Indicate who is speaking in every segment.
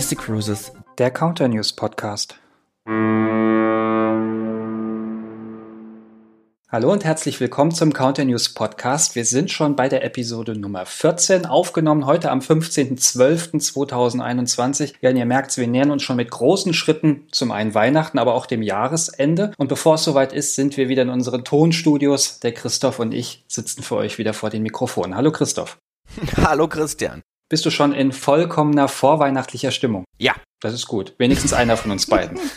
Speaker 1: Mystic Cruises,
Speaker 2: der Counter News Podcast. Hallo und herzlich willkommen zum Counter News Podcast. Wir sind schon bei der Episode Nummer 14, aufgenommen heute am 15.12.2021. Ja, ihr merkt, wir nähern uns schon mit großen Schritten zum einen Weihnachten, aber auch dem Jahresende. Und bevor es soweit ist, sind wir wieder in unseren Tonstudios. Der Christoph und ich sitzen für euch wieder vor den Mikrofonen. Hallo Christoph.
Speaker 1: Hallo Christian.
Speaker 2: Bist du schon in vollkommener vorweihnachtlicher Stimmung?
Speaker 1: Ja.
Speaker 2: Das ist gut. Wenigstens einer von uns beiden.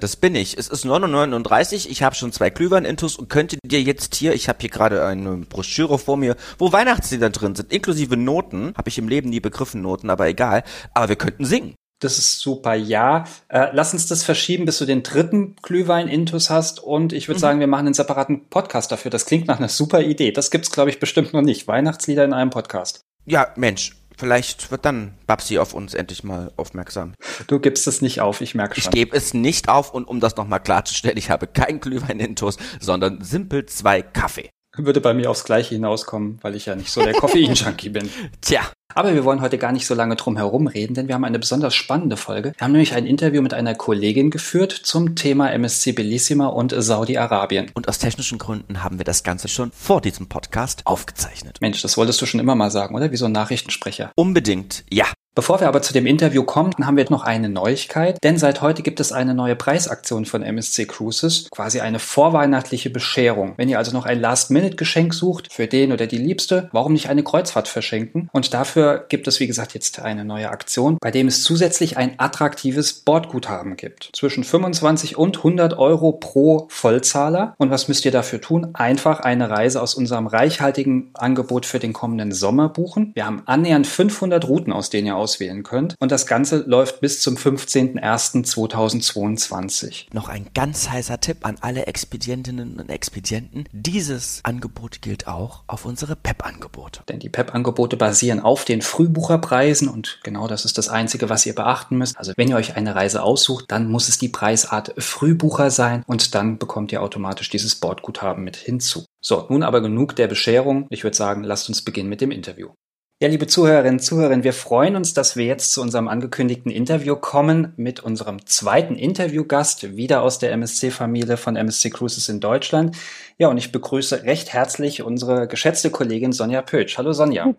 Speaker 1: Das bin ich. Es ist 9.39 Uhr, ich habe schon zwei Glühwein-Intus und könnte dir jetzt hier, ich habe hier gerade eine Broschüre vor mir, wo Weihnachtslieder drin sind, inklusive Noten. Habe ich im Leben nie begriffen, Noten, aber egal. Aber wir könnten singen.
Speaker 2: Das ist super, ja. Äh, lass uns das verschieben, bis du den dritten Glühwein-Intus hast. Und ich würde mhm. sagen, wir machen einen separaten Podcast dafür. Das klingt nach einer super Idee. Das gibt's, glaube ich, bestimmt noch nicht. Weihnachtslieder in einem Podcast.
Speaker 1: Ja, Mensch, Vielleicht wird dann Babsi auf uns endlich mal aufmerksam.
Speaker 2: Du gibst es nicht auf, ich merke
Speaker 1: schon. Ich gebe es nicht auf und um das nochmal klarzustellen, ich habe keinen Glühwein in Toast, sondern simpel zwei Kaffee.
Speaker 2: Würde bei mir aufs Gleiche hinauskommen, weil ich ja nicht so der Koffein-Junkie bin.
Speaker 1: Tja.
Speaker 2: Aber wir wollen heute gar nicht so lange drum herum reden, denn wir haben eine besonders spannende Folge. Wir haben nämlich ein Interview mit einer Kollegin geführt zum Thema MSC Bellissima und Saudi-Arabien.
Speaker 1: Und aus technischen Gründen haben wir das Ganze schon vor diesem Podcast aufgezeichnet.
Speaker 2: Mensch, das wolltest du schon immer mal sagen, oder? Wie so ein Nachrichtensprecher.
Speaker 1: Unbedingt, ja.
Speaker 2: Bevor wir aber zu dem Interview kommen, haben wir noch eine Neuigkeit, denn seit heute gibt es eine neue Preisaktion von MSC Cruises, quasi eine vorweihnachtliche Bescherung. Wenn ihr also noch ein Last-Minute-Geschenk sucht für den oder die Liebste, warum nicht eine Kreuzfahrt verschenken? Und dafür gibt es, wie gesagt, jetzt eine neue Aktion, bei dem es zusätzlich ein attraktives Bordguthaben gibt. Zwischen 25 und 100 Euro pro Vollzahler. Und was müsst ihr dafür tun? Einfach eine Reise aus unserem reichhaltigen Angebot für den kommenden Sommer buchen. Wir haben annähernd 500 Routen, aus denen ihr auswählen könnt. Und das Ganze läuft bis zum 15.01.2022.
Speaker 1: Noch ein ganz heißer Tipp an alle Expedientinnen und Expedienten. Dieses Angebot gilt auch auf unsere PEP-Angebote.
Speaker 2: Denn die PEP-Angebote basieren auf den Frühbucherpreisen und genau das ist das Einzige, was ihr beachten müsst. Also wenn ihr euch eine Reise aussucht, dann muss es die Preisart Frühbucher sein und dann bekommt ihr automatisch dieses Bordguthaben mit hinzu. So, nun aber genug der Bescherung. Ich würde sagen, lasst uns beginnen mit dem Interview. Ja, liebe Zuhörerinnen und Zuhörer, wir freuen uns, dass wir jetzt zu unserem angekündigten Interview kommen mit unserem zweiten Interviewgast, wieder aus der MSC-Familie von MSC Cruises in Deutschland. Ja, und ich begrüße recht herzlich unsere geschätzte Kollegin Sonja Pötsch. Hallo Sonja.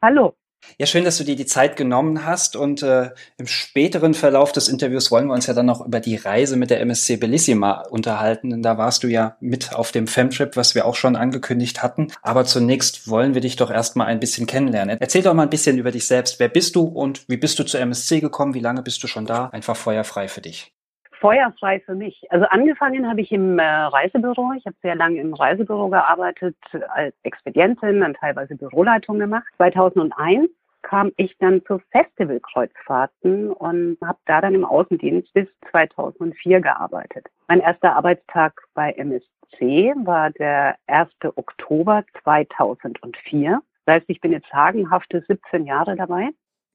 Speaker 3: Hallo.
Speaker 2: Ja, schön, dass du dir die Zeit genommen hast und äh, im späteren Verlauf des Interviews wollen wir uns ja dann noch über die Reise mit der MSC Bellissima unterhalten, denn da warst du ja mit auf dem Femtrip, was wir auch schon angekündigt hatten. Aber zunächst wollen wir dich doch erstmal ein bisschen kennenlernen. Erzähl doch mal ein bisschen über dich selbst. Wer bist du und wie bist du zur MSC gekommen? Wie lange bist du schon da? Einfach feuerfrei für dich
Speaker 3: feuerfrei für mich. Also angefangen habe ich im äh, Reisebüro. Ich habe sehr lange im Reisebüro gearbeitet, als Expedientin, dann teilweise Büroleitung gemacht. 2001 kam ich dann zu Festivalkreuzfahrten und habe da dann im Außendienst bis 2004 gearbeitet. Mein erster Arbeitstag bei MSC war der 1. Oktober 2004. Das heißt, ich bin jetzt sagenhafte 17 Jahre dabei.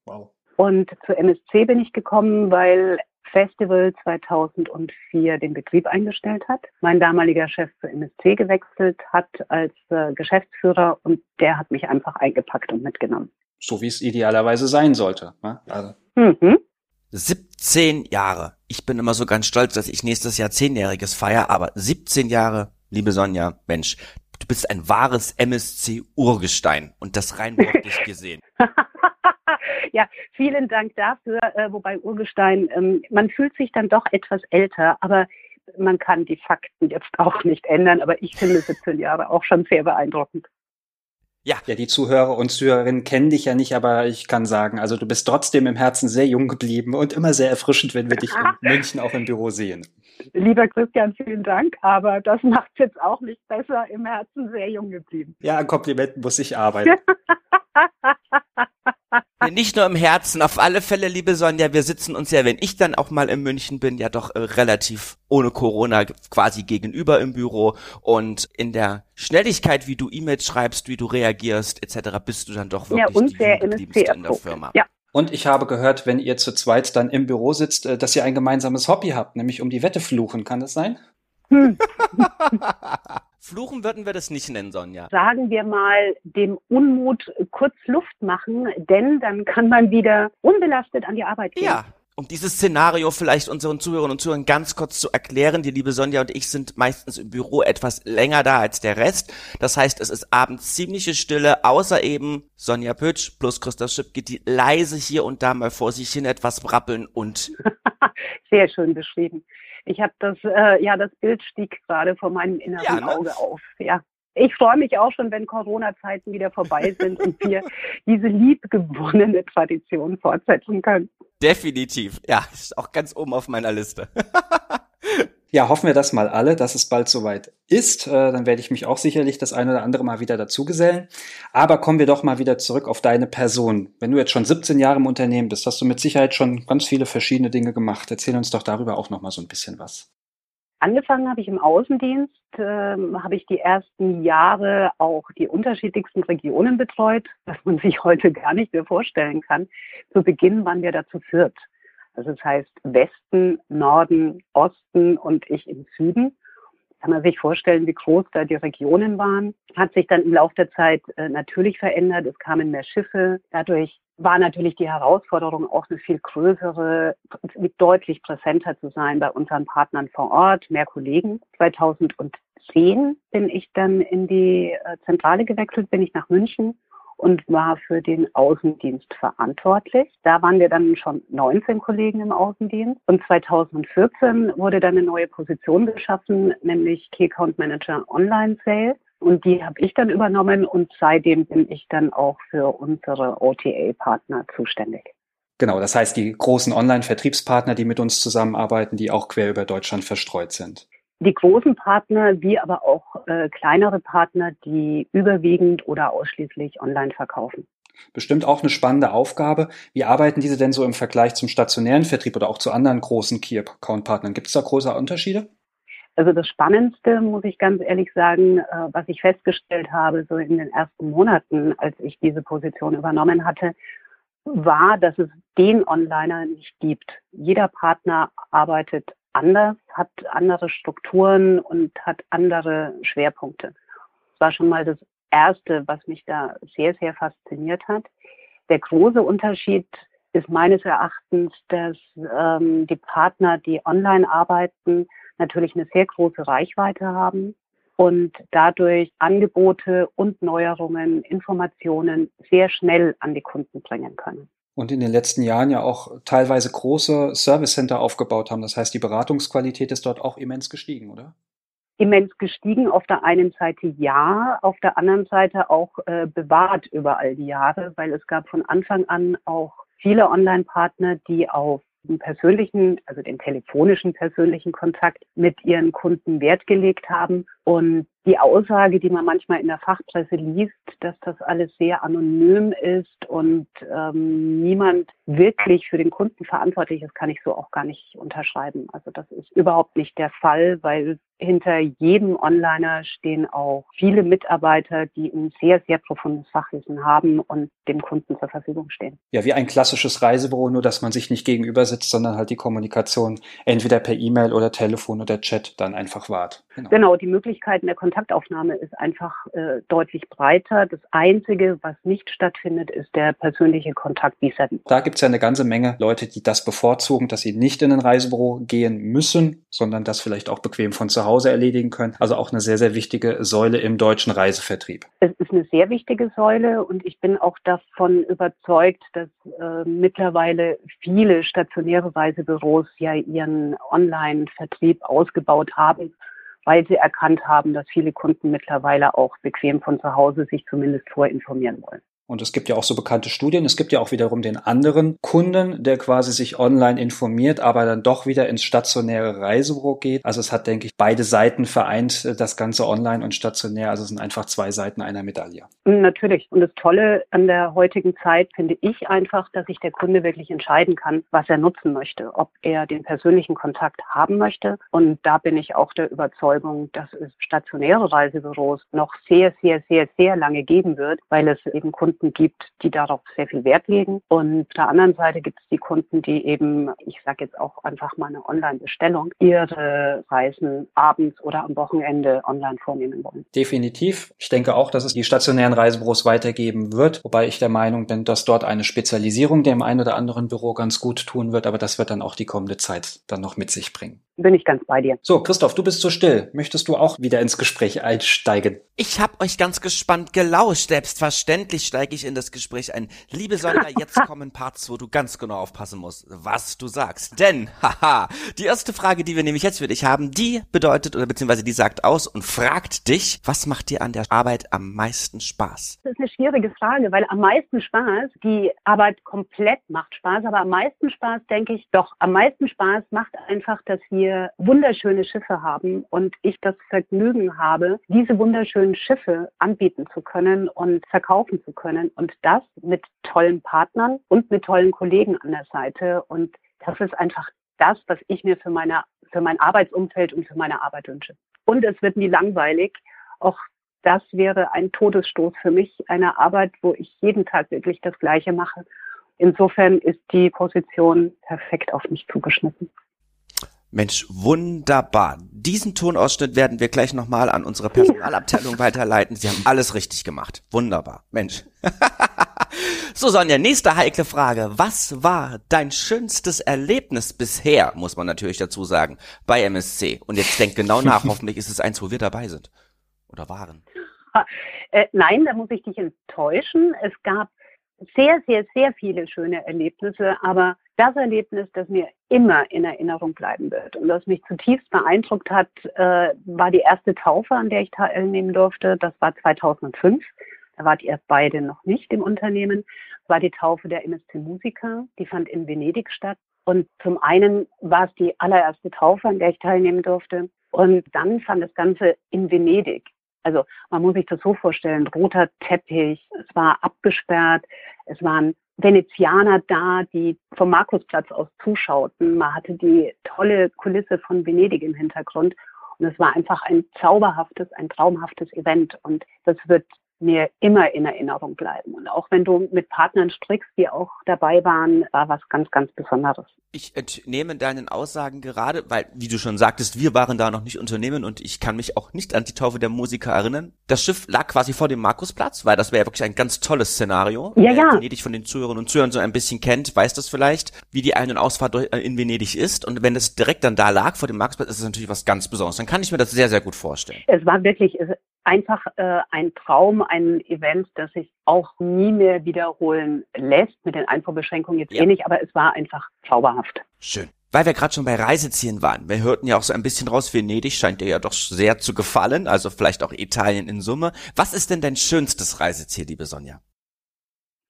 Speaker 3: Wow. Und zu MSC bin ich gekommen, weil Festival 2004 den Betrieb eingestellt hat. Mein damaliger Chef zur MSC gewechselt hat als äh, Geschäftsführer und der hat mich einfach eingepackt und mitgenommen.
Speaker 2: So wie es idealerweise sein sollte. Ne?
Speaker 1: Also. Mhm. 17 Jahre. Ich bin immer so ganz stolz, dass ich nächstes Jahr zehnjähriges feier, aber 17 Jahre, liebe Sonja, Mensch, du bist ein wahres MSC-Urgestein und das rein wortlich gesehen.
Speaker 3: ja, vielen Dank dafür. Äh, wobei Urgestein, ähm, man fühlt sich dann doch etwas älter, aber man kann die Fakten jetzt auch nicht ändern. Aber ich finde 17 Jahre auch schon sehr beeindruckend.
Speaker 2: Ja. Ja, die Zuhörer und Zuhörerinnen kennen dich ja nicht, aber ich kann sagen, also du bist trotzdem im Herzen sehr jung geblieben und immer sehr erfrischend, wenn wir dich in München auch im Büro sehen.
Speaker 3: Lieber Christian, vielen Dank, aber das macht jetzt auch nicht besser. Im Herzen sehr jung geblieben.
Speaker 2: Ja, an Komplimenten muss ich arbeiten.
Speaker 1: Nicht nur im Herzen, auf alle Fälle, liebe Sonja, wir sitzen uns ja, wenn ich dann auch mal in München bin, ja doch äh, relativ ohne Corona quasi gegenüber im Büro und in der Schnelligkeit, wie du E-Mails schreibst, wie du reagierst, etc., bist du dann doch wirklich ja, und die sehr in der Firma.
Speaker 2: Ja. Und ich habe gehört, wenn ihr zu zweit dann im Büro sitzt, äh, dass ihr ein gemeinsames Hobby habt, nämlich um die Wette fluchen. Kann das sein? Hm.
Speaker 1: Fluchen würden wir das nicht nennen, Sonja.
Speaker 3: Sagen wir mal, dem Unmut kurz Luft machen, denn dann kann man wieder unbelastet an die Arbeit gehen.
Speaker 1: Ja, um dieses Szenario vielleicht unseren Zuhörern und Zuhörern ganz kurz zu erklären, die liebe Sonja und ich sind meistens im Büro etwas länger da als der Rest. Das heißt, es ist abends ziemliche Stille, außer eben Sonja Pütsch plus Christoph Schipke, die leise hier und da mal vor sich hin etwas brabbeln und.
Speaker 3: Sehr schön beschrieben. Ich habe das, äh, ja, das Bild stieg gerade vor meinem inneren ja, ne? Auge auf. Ja. Ich freue mich auch schon, wenn Corona-Zeiten wieder vorbei sind und wir diese liebgewonnene Tradition fortsetzen können.
Speaker 1: Definitiv. Ja, ist auch ganz oben auf meiner Liste.
Speaker 2: ja, hoffen wir das mal alle, dass es bald soweit ist. Äh, dann werde ich mich auch sicherlich das eine oder andere mal wieder dazugesellen. Aber kommen wir doch mal wieder zurück auf deine Person. Wenn du jetzt schon 17 Jahre im Unternehmen bist, hast du mit Sicherheit schon ganz viele verschiedene Dinge gemacht. Erzähl uns doch darüber auch noch mal so ein bisschen was.
Speaker 3: Angefangen habe ich im Außendienst, äh, habe ich die ersten Jahre auch die unterschiedlichsten Regionen betreut, was man sich heute gar nicht mehr vorstellen kann. Zu Beginn waren wir dazu viert. Also das heißt Westen, Norden, Osten und ich im Süden. Kann man sich vorstellen, wie groß da die Regionen waren. Hat sich dann im Laufe der Zeit äh, natürlich verändert. Es kamen mehr Schiffe. Dadurch war natürlich die Herausforderung auch eine viel größere, deutlich präsenter zu sein bei unseren Partnern vor Ort, mehr Kollegen. 2010 bin ich dann in die äh, Zentrale gewechselt, bin ich nach München und war für den Außendienst verantwortlich. Da waren wir dann schon 19 Kollegen im Außendienst. Und 2014 wurde dann eine neue Position geschaffen, nämlich Key Account Manager Online Sales. Und die habe ich dann übernommen und seitdem bin ich dann auch für unsere OTA-Partner zuständig.
Speaker 2: Genau, das heißt die großen Online-Vertriebspartner, die mit uns zusammenarbeiten, die auch quer über Deutschland verstreut sind.
Speaker 3: Die großen Partner, wie aber auch äh, kleinere Partner, die überwiegend oder ausschließlich online verkaufen.
Speaker 2: Bestimmt auch eine spannende Aufgabe. Wie arbeiten diese denn so im Vergleich zum stationären Vertrieb oder auch zu anderen großen Key-Account-Partnern? Gibt es da große Unterschiede?
Speaker 3: Also das Spannendste, muss ich ganz ehrlich sagen, äh, was ich festgestellt habe, so in den ersten Monaten, als ich diese Position übernommen hatte, war, dass es den Onliner nicht gibt. Jeder Partner arbeitet anders, hat andere Strukturen und hat andere Schwerpunkte. Das war schon mal das Erste, was mich da sehr, sehr fasziniert hat. Der große Unterschied ist meines Erachtens, dass ähm, die Partner, die online arbeiten, natürlich eine sehr große Reichweite haben und dadurch Angebote und Neuerungen, Informationen sehr schnell an die Kunden bringen können.
Speaker 2: Und in den letzten Jahren ja auch teilweise große Service Center aufgebaut haben. Das heißt, die Beratungsqualität ist dort auch immens gestiegen, oder?
Speaker 3: Immens gestiegen. Auf der einen Seite ja, auf der anderen Seite auch äh, bewahrt über all die Jahre, weil es gab von Anfang an auch viele Online-Partner, die auf den persönlichen, also den telefonischen persönlichen Kontakt mit ihren Kunden Wert gelegt haben und die Aussage, die man manchmal in der Fachpresse liest, dass das alles sehr anonym ist und ähm, niemand wirklich für den Kunden verantwortlich ist, kann ich so auch gar nicht unterschreiben. Also das ist überhaupt nicht der Fall, weil hinter jedem Onliner stehen auch viele Mitarbeiter, die ein sehr, sehr profundes Fachwissen haben und dem Kunden zur Verfügung stehen.
Speaker 2: Ja, wie ein klassisches Reisebüro, nur dass man sich nicht gegenüber sitzt, sondern halt die Kommunikation entweder per E-Mail oder Telefon oder Chat dann einfach wahrt.
Speaker 3: Genau, genau die Möglichkeiten der Kontaktaufnahme ist einfach äh, deutlich breiter. Das Einzige, was nicht stattfindet, ist der persönliche Kontakt vis-à-vis.
Speaker 2: -vis. Da gibt es ja eine ganze Menge Leute, die das bevorzugen, dass sie nicht in ein Reisebüro gehen müssen, sondern das vielleicht auch bequem von zu Hause erledigen können. Also auch eine sehr, sehr wichtige Säule im deutschen Reisevertrieb.
Speaker 3: Es ist eine sehr wichtige Säule und ich bin auch davon überzeugt, dass äh, mittlerweile viele stationäre Reisebüros ja ihren Online-Vertrieb ausgebaut haben weil sie erkannt haben, dass viele Kunden mittlerweile auch bequem von zu Hause sich zumindest vorinformieren wollen.
Speaker 2: Und es gibt ja auch so bekannte Studien. Es gibt ja auch wiederum den anderen Kunden, der quasi sich online informiert, aber dann doch wieder ins stationäre Reisebüro geht. Also es hat, denke ich, beide Seiten vereint, äh, das Ganze online und stationär. Also es sind einfach zwei Seiten einer Medaille.
Speaker 3: Natürlich. Und das Tolle an der heutigen Zeit finde ich einfach, dass sich der Kunde wirklich entscheiden kann, was er nutzen möchte. Ob er den persönlichen Kontakt haben möchte. Und da bin ich auch der Überzeugung, dass es stationäre Reisebüros noch sehr, sehr, sehr, sehr lange geben wird, weil es eben Kunden Kunden gibt, die darauf sehr viel Wert legen. Und auf der anderen Seite gibt es die Kunden, die eben, ich sage jetzt auch einfach mal eine Online-Bestellung, ihre Reisen abends oder am Wochenende online vornehmen wollen.
Speaker 2: Definitiv. Ich denke auch, dass es die stationären Reisebüros weitergeben wird, wobei ich der Meinung bin, dass dort eine Spezialisierung dem einen oder anderen Büro ganz gut tun wird, aber das wird dann auch die kommende Zeit dann noch mit sich bringen
Speaker 3: bin ich ganz bei dir.
Speaker 2: So, Christoph, du bist so still. Möchtest du auch wieder ins Gespräch einsteigen?
Speaker 1: Ich habe euch ganz gespannt gelauscht. Selbstverständlich steige ich in das Gespräch ein. Liebe Sonja, jetzt kommen Parts, wo du ganz genau aufpassen musst, was du sagst. Denn, haha, die erste Frage, die wir nämlich jetzt für dich haben, die bedeutet oder beziehungsweise die sagt aus und fragt dich, was macht dir an der Arbeit am meisten Spaß?
Speaker 3: Das ist eine schwierige Frage, weil am meisten Spaß, die Arbeit komplett macht Spaß, aber am meisten Spaß denke ich doch, am meisten Spaß macht einfach, dass wir wir wunderschöne Schiffe haben und ich das Vergnügen habe, diese wunderschönen Schiffe anbieten zu können und verkaufen zu können und das mit tollen Partnern und mit tollen Kollegen an der Seite und das ist einfach das, was ich mir für meine für mein Arbeitsumfeld und für meine Arbeit wünsche. Und es wird nie langweilig. Auch das wäre ein Todesstoß für mich, eine Arbeit, wo ich jeden Tag wirklich das Gleiche mache. Insofern ist die Position perfekt auf mich zugeschnitten.
Speaker 1: Mensch, wunderbar. Diesen Tonausschnitt werden wir gleich nochmal an unsere Personalabteilung weiterleiten. Sie haben alles richtig gemacht. Wunderbar. Mensch. so, Sonja, nächste heikle Frage. Was war dein schönstes Erlebnis bisher, muss man natürlich dazu sagen, bei MSC? Und jetzt denk genau nach. Hoffentlich ist es eins, wo wir dabei sind. Oder waren.
Speaker 3: Äh, nein, da muss ich dich enttäuschen. Es gab sehr, sehr, sehr viele schöne Erlebnisse, aber das Erlebnis, das mir immer in Erinnerung bleiben wird und das mich zutiefst beeindruckt hat, äh, war die erste Taufe, an der ich teilnehmen durfte. Das war 2005. Da wart ihr beide noch nicht im Unternehmen. Das war die Taufe der MSC Musiker. Die fand in Venedig statt. Und zum einen war es die allererste Taufe, an der ich teilnehmen durfte. Und dann fand das Ganze in Venedig also man muss sich das so vorstellen, roter Teppich, es war abgesperrt, es waren Venezianer da, die vom Markusplatz aus zuschauten. Man hatte die tolle Kulisse von Venedig im Hintergrund. Und es war einfach ein zauberhaftes, ein traumhaftes Event. Und das wird mir immer in Erinnerung bleiben. Und auch wenn du mit Partnern strickst, die auch dabei waren, war was ganz, ganz Besonderes.
Speaker 1: Ich entnehme deinen Aussagen gerade, weil, wie du schon sagtest, wir waren da noch nicht Unternehmen und ich kann mich auch nicht an die Taufe der Musiker erinnern. Das Schiff lag quasi vor dem Markusplatz, weil das wäre ja wirklich ein ganz tolles Szenario.
Speaker 3: Ja, ja.
Speaker 1: Venedig von den Zuhörern und Zuhörern so ein bisschen kennt, weiß das vielleicht, wie die Ein- und Ausfahrt äh, in Venedig ist. Und wenn es direkt dann da lag, vor dem Markusplatz, ist es natürlich was ganz Besonderes. Dann kann ich mir das sehr, sehr gut vorstellen.
Speaker 3: Es war wirklich, einfach äh, ein Traum, ein Event, das sich auch nie mehr wiederholen lässt, mit den Einfuhrbeschränkungen jetzt ja. eh nicht, aber es war einfach zauberhaft.
Speaker 1: Schön. Weil wir gerade schon bei Reisezielen waren, wir hörten ja auch so ein bisschen raus, Venedig scheint dir ja doch sehr zu gefallen, also vielleicht auch Italien in Summe. Was ist denn dein schönstes Reiseziel, liebe Sonja?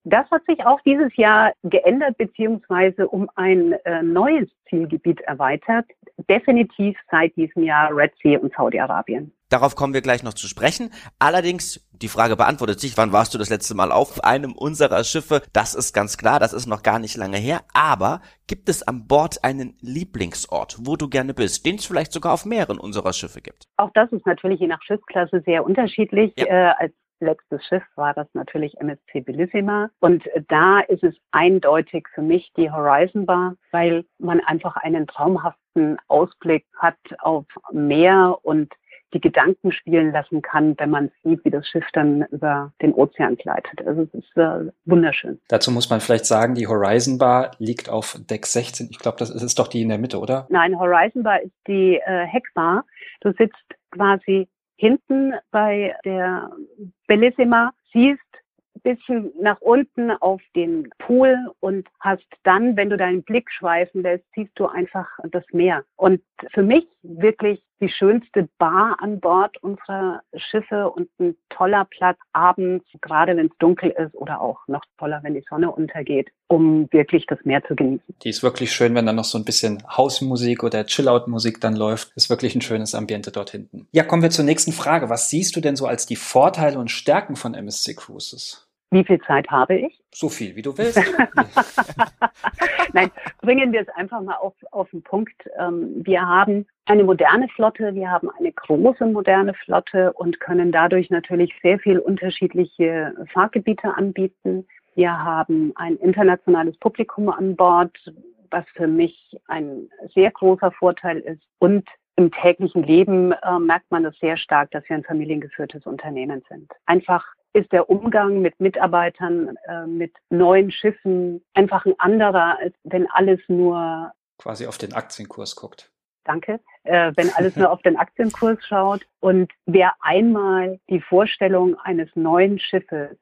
Speaker 3: Das hat sich auch dieses Jahr geändert beziehungsweise um ein äh, neues Zielgebiet erweitert. Definitiv seit diesem Jahr Red Sea und Saudi-Arabien.
Speaker 1: Darauf kommen wir gleich noch zu sprechen. Allerdings, die Frage beantwortet sich, wann warst du das letzte Mal auf einem unserer Schiffe? Das ist ganz klar, das ist noch gar nicht lange her. Aber gibt es an Bord einen Lieblingsort, wo du gerne bist, den es vielleicht sogar auf mehreren unserer Schiffe gibt?
Speaker 3: Auch das ist natürlich je nach Schiffsklasse sehr unterschiedlich. Ja. Äh, als letztes Schiff war das natürlich MSC Bellissima. Und da ist es eindeutig für mich die Horizon Bar, weil man einfach einen traumhaften Ausblick hat auf Meer und die Gedanken spielen lassen kann, wenn man sieht, wie das Schiff dann über den Ozean gleitet. Also es ist äh, wunderschön.
Speaker 2: Dazu muss man vielleicht sagen, die Horizon Bar liegt auf Deck 16. Ich glaube, das ist, ist doch die in der Mitte, oder?
Speaker 3: Nein, Horizon Bar ist die äh, Heckbar. Du sitzt quasi hinten bei der Bellissima, siehst bisschen nach unten auf den Pool und hast dann, wenn du deinen Blick schweifen lässt, siehst du einfach das Meer. Und für mich wirklich die schönste Bar an Bord unserer Schiffe und ein toller Platz abends, gerade wenn es dunkel ist oder auch noch toller, wenn die Sonne untergeht, um wirklich das Meer zu genießen.
Speaker 2: Die ist wirklich schön, wenn dann noch so ein bisschen Hausmusik oder Chillout-Musik dann läuft. Ist wirklich ein schönes Ambiente dort hinten. Ja, kommen wir zur nächsten Frage. Was siehst du denn so als die Vorteile und Stärken von MSC Cruises?
Speaker 3: Wie viel Zeit habe ich?
Speaker 2: So viel, wie du willst.
Speaker 3: Nein, bringen wir es einfach mal auf, auf den Punkt. Ähm, wir haben eine moderne Flotte, wir haben eine große moderne Flotte und können dadurch natürlich sehr viel unterschiedliche Fahrgebiete anbieten. Wir haben ein internationales Publikum an Bord, was für mich ein sehr großer Vorteil ist. Und im täglichen Leben äh, merkt man das sehr stark, dass wir ein familiengeführtes Unternehmen sind. Einfach ist der Umgang mit Mitarbeitern, äh, mit neuen Schiffen einfach ein anderer, als wenn alles nur
Speaker 2: quasi auf den Aktienkurs guckt
Speaker 3: danke, äh, wenn alles nur auf den Aktienkurs schaut. Und wer einmal die Vorstellung eines neuen Schiffes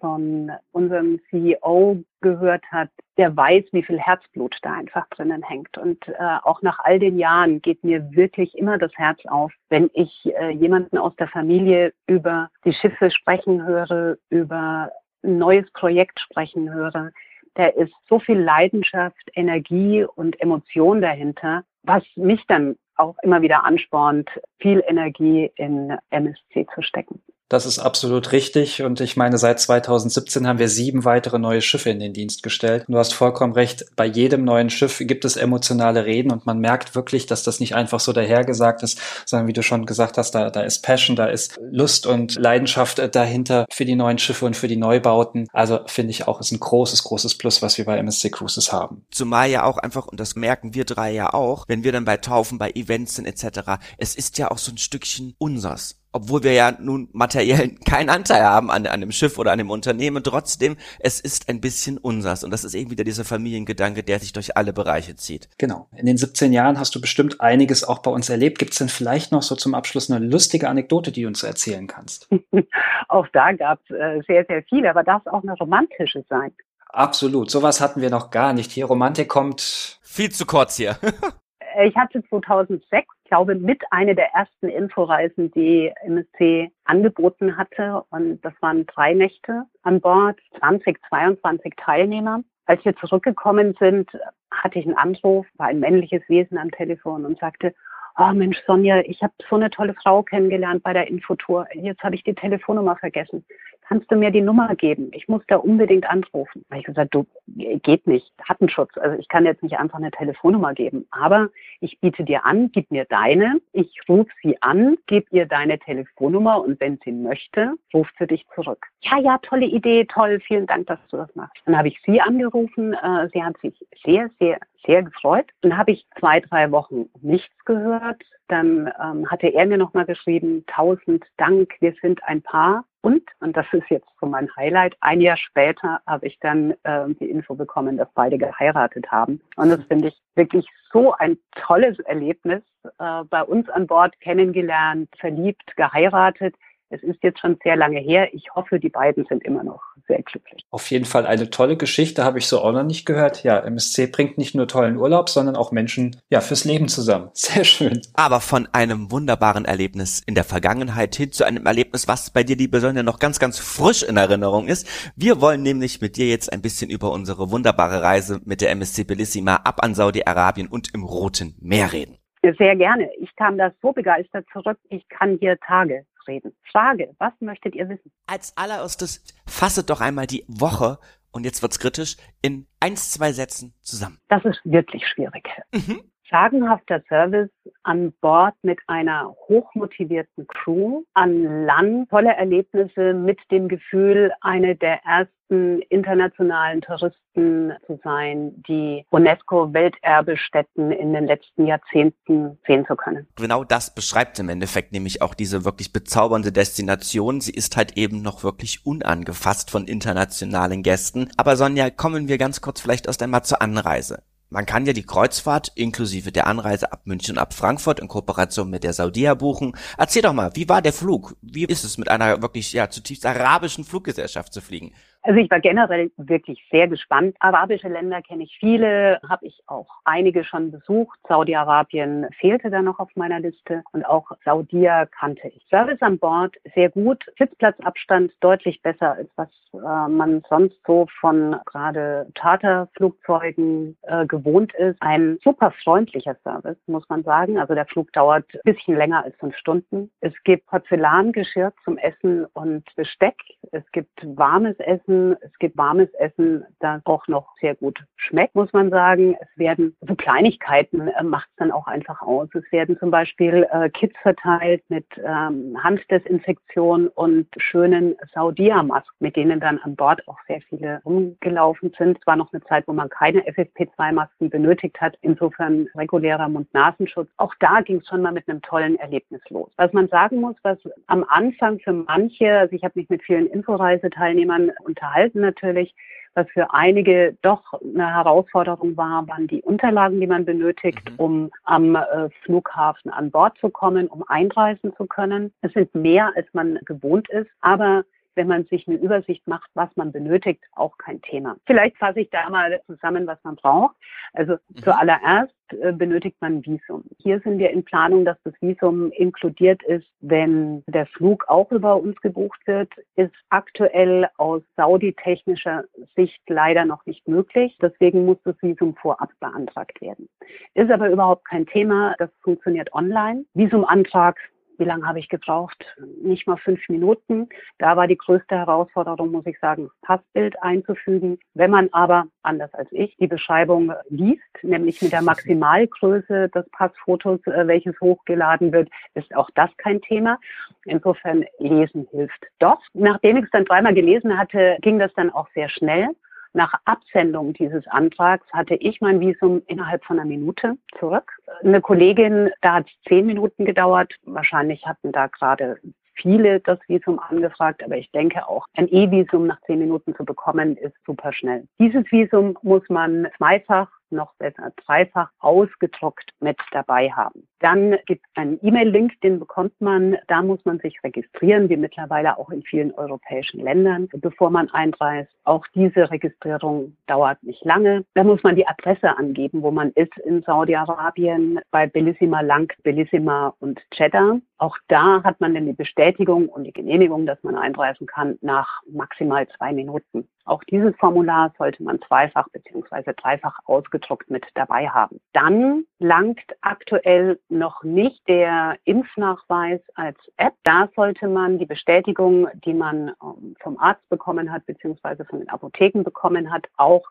Speaker 3: von unserem CEO gehört hat, der weiß, wie viel Herzblut da einfach drinnen hängt. Und äh, auch nach all den Jahren geht mir wirklich immer das Herz auf, wenn ich äh, jemanden aus der Familie über die Schiffe sprechen höre, über ein neues Projekt sprechen höre. Da ist so viel Leidenschaft, Energie und Emotion dahinter was mich dann auch immer wieder anspornt, viel Energie in MSC zu stecken.
Speaker 2: Das ist absolut richtig. Und ich meine, seit 2017 haben wir sieben weitere neue Schiffe in den Dienst gestellt. Und du hast vollkommen recht. Bei jedem neuen Schiff gibt es emotionale Reden und man merkt wirklich, dass das nicht einfach so dahergesagt ist, sondern wie du schon gesagt hast, da, da ist Passion, da ist Lust und Leidenschaft äh, dahinter für die neuen Schiffe und für die Neubauten. Also finde ich auch, ist ein großes, großes Plus, was wir bei MSC Cruises haben.
Speaker 1: Zumal ja auch einfach, und das merken wir drei ja auch, wenn wir dann bei Taufen, bei Events sind etc., es ist ja auch so ein Stückchen unsers obwohl wir ja nun materiell keinen Anteil haben an, an dem Schiff oder an dem Unternehmen, trotzdem, es ist ein bisschen unsers. Und das ist eben wieder dieser Familiengedanke, der sich durch alle Bereiche zieht.
Speaker 2: Genau. In den 17 Jahren hast du bestimmt einiges auch bei uns erlebt. Gibt es denn vielleicht noch so zum Abschluss eine lustige Anekdote, die du uns erzählen kannst?
Speaker 3: auch da gab es äh, sehr, sehr viele, aber darf es auch eine romantische sein?
Speaker 2: Absolut. Sowas hatten wir noch gar nicht. Hier Romantik kommt
Speaker 1: viel zu kurz hier.
Speaker 3: ich hatte 2006 glaube, mit einer der ersten Inforeisen, die MSC angeboten hatte. Und das waren drei Nächte an Bord, 20, 22 Teilnehmer. Als wir zurückgekommen sind, hatte ich einen Anruf, war ein männliches Wesen am Telefon und sagte, oh Mensch, Sonja, ich habe so eine tolle Frau kennengelernt bei der Infotour. Jetzt habe ich die Telefonnummer vergessen kannst du mir die Nummer geben? Ich muss da unbedingt anrufen. Habe ich gesagt, du, geht nicht, Datenschutz. Also ich kann jetzt nicht einfach eine Telefonnummer geben, aber ich biete dir an, gib mir deine, ich rufe sie an, gib ihr deine Telefonnummer und wenn sie möchte, ruft sie dich zurück. Ja, ja, tolle Idee, toll, vielen Dank, dass du das machst. Dann habe ich sie angerufen, äh, sie hat sich sehr, sehr, sehr gefreut. Dann habe ich zwei, drei Wochen nichts gehört. Dann ähm, hatte er mir nochmal geschrieben, tausend Dank, wir sind ein Paar. Und, und das ist jetzt so mein Highlight, ein Jahr später habe ich dann äh, die Info bekommen, dass beide geheiratet haben. Und das finde ich wirklich so ein tolles Erlebnis. Äh, bei uns an Bord kennengelernt, verliebt, geheiratet. Es ist jetzt schon sehr lange her. Ich hoffe, die beiden sind immer noch sehr glücklich.
Speaker 2: Auf jeden Fall eine tolle Geschichte, habe ich so auch noch nicht gehört. Ja, MSC bringt nicht nur tollen Urlaub, sondern auch Menschen ja fürs Leben zusammen. Sehr schön.
Speaker 1: Aber von einem wunderbaren Erlebnis in der Vergangenheit hin zu einem Erlebnis, was bei dir, liebe Sonja, noch ganz, ganz frisch in Erinnerung ist. Wir wollen nämlich mit dir jetzt ein bisschen über unsere wunderbare Reise mit der MSC Bellissima ab an Saudi-Arabien und im Roten Meer reden.
Speaker 3: Sehr gerne. Ich kam da so begeistert zurück. Ich kann hier Tage reden. Frage, was möchtet ihr wissen?
Speaker 1: Als allererstes fasset doch einmal die Woche, und jetzt wird's kritisch, in eins, zwei Sätzen zusammen.
Speaker 3: Das ist wirklich schwierig. Mhm. Sagenhafter Service an Bord mit einer hochmotivierten Crew, an Land, tolle Erlebnisse mit dem Gefühl, eine der ersten internationalen Touristen zu sein, die UNESCO-Welterbestätten in den letzten Jahrzehnten sehen zu können.
Speaker 1: Genau das beschreibt im Endeffekt nämlich auch diese wirklich bezaubernde Destination. Sie ist halt eben noch wirklich unangefasst von internationalen Gästen. Aber Sonja, kommen wir ganz kurz vielleicht erst einmal zur Anreise. Man kann ja die Kreuzfahrt inklusive der Anreise ab München ab Frankfurt in Kooperation mit der Saudia buchen. Erzähl doch mal, wie war der Flug? Wie ist es mit einer wirklich ja zutiefst arabischen Fluggesellschaft zu fliegen?
Speaker 3: Also ich war generell wirklich sehr gespannt. Arabische Länder kenne ich viele, habe ich auch einige schon besucht. Saudi-Arabien fehlte da noch auf meiner Liste und auch Saudia kannte ich. Service an Bord sehr gut, Sitzplatzabstand deutlich besser als was äh, man sonst so von gerade Charterflugzeugen äh, gewohnt ist. Ein super freundlicher Service, muss man sagen. Also der Flug dauert ein bisschen länger als fünf Stunden. Es gibt Porzellangeschirr zum Essen und Besteck. Es gibt warmes Essen Essen. Es gibt warmes Essen, das auch noch sehr gut schmeckt, muss man sagen. Es werden so Kleinigkeiten äh, macht es dann auch einfach aus. Es werden zum Beispiel äh, Kits verteilt mit ähm, Handdesinfektion und schönen Saudia-Masken, mit denen dann an Bord auch sehr viele rumgelaufen sind. Es war noch eine Zeit, wo man keine FFP2-Masken benötigt hat. Insofern regulärer Mund-Nasenschutz. Auch da ging es schon mal mit einem tollen Erlebnis los. Was man sagen muss, was am Anfang für manche, also ich habe mich mit vielen Inforeiseteilnehmern unterhalten natürlich, was für einige doch eine Herausforderung war, waren die Unterlagen, die man benötigt, mhm. um am äh, Flughafen an Bord zu kommen, um einreisen zu können. Es sind mehr, als man gewohnt ist, aber wenn man sich eine Übersicht macht, was man benötigt, auch kein Thema. Vielleicht fasse ich da mal zusammen, was man braucht. Also mhm. zuallererst äh, benötigt man ein Visum. Hier sind wir in Planung, dass das Visum inkludiert ist, wenn der Flug auch über uns gebucht wird, ist aktuell aus sauditechnischer Sicht leider noch nicht möglich. Deswegen muss das Visum vorab beantragt werden. Ist aber überhaupt kein Thema. Das funktioniert online. Visumantrag wie lange habe ich gebraucht? Nicht mal fünf Minuten. Da war die größte Herausforderung, muss ich sagen, Passbild einzufügen. Wenn man aber, anders als ich, die Beschreibung liest, nämlich mit der Maximalgröße des Passfotos, äh, welches hochgeladen wird, ist auch das kein Thema. Insofern lesen hilft doch. Nachdem ich es dann dreimal gelesen hatte, ging das dann auch sehr schnell. Nach Absendung dieses Antrags hatte ich mein Visum innerhalb von einer Minute zurück. Eine Kollegin, da hat es zehn Minuten gedauert. Wahrscheinlich hatten da gerade viele das Visum angefragt, aber ich denke auch, ein E-Visum nach zehn Minuten zu bekommen, ist super schnell. Dieses Visum muss man zweifach noch besser dreifach ausgedruckt mit dabei haben. Dann gibt es einen E-Mail-Link, den bekommt man. Da muss man sich registrieren, wie mittlerweile auch in vielen europäischen Ländern, bevor man einreist. Auch diese Registrierung dauert nicht lange. Da muss man die Adresse angeben, wo man ist in Saudi-Arabien, bei Bellissima Lang, Bellissima und Jeddah. Auch da hat man dann die Bestätigung und die Genehmigung, dass man einreisen kann nach maximal zwei Minuten. Auch dieses Formular sollte man zweifach beziehungsweise dreifach ausgedruckt mit dabei haben. Dann langt aktuell noch nicht der Impfnachweis als App. Da sollte man die Bestätigung, die man ähm, vom Arzt bekommen hat beziehungsweise von den Apotheken bekommen hat, auch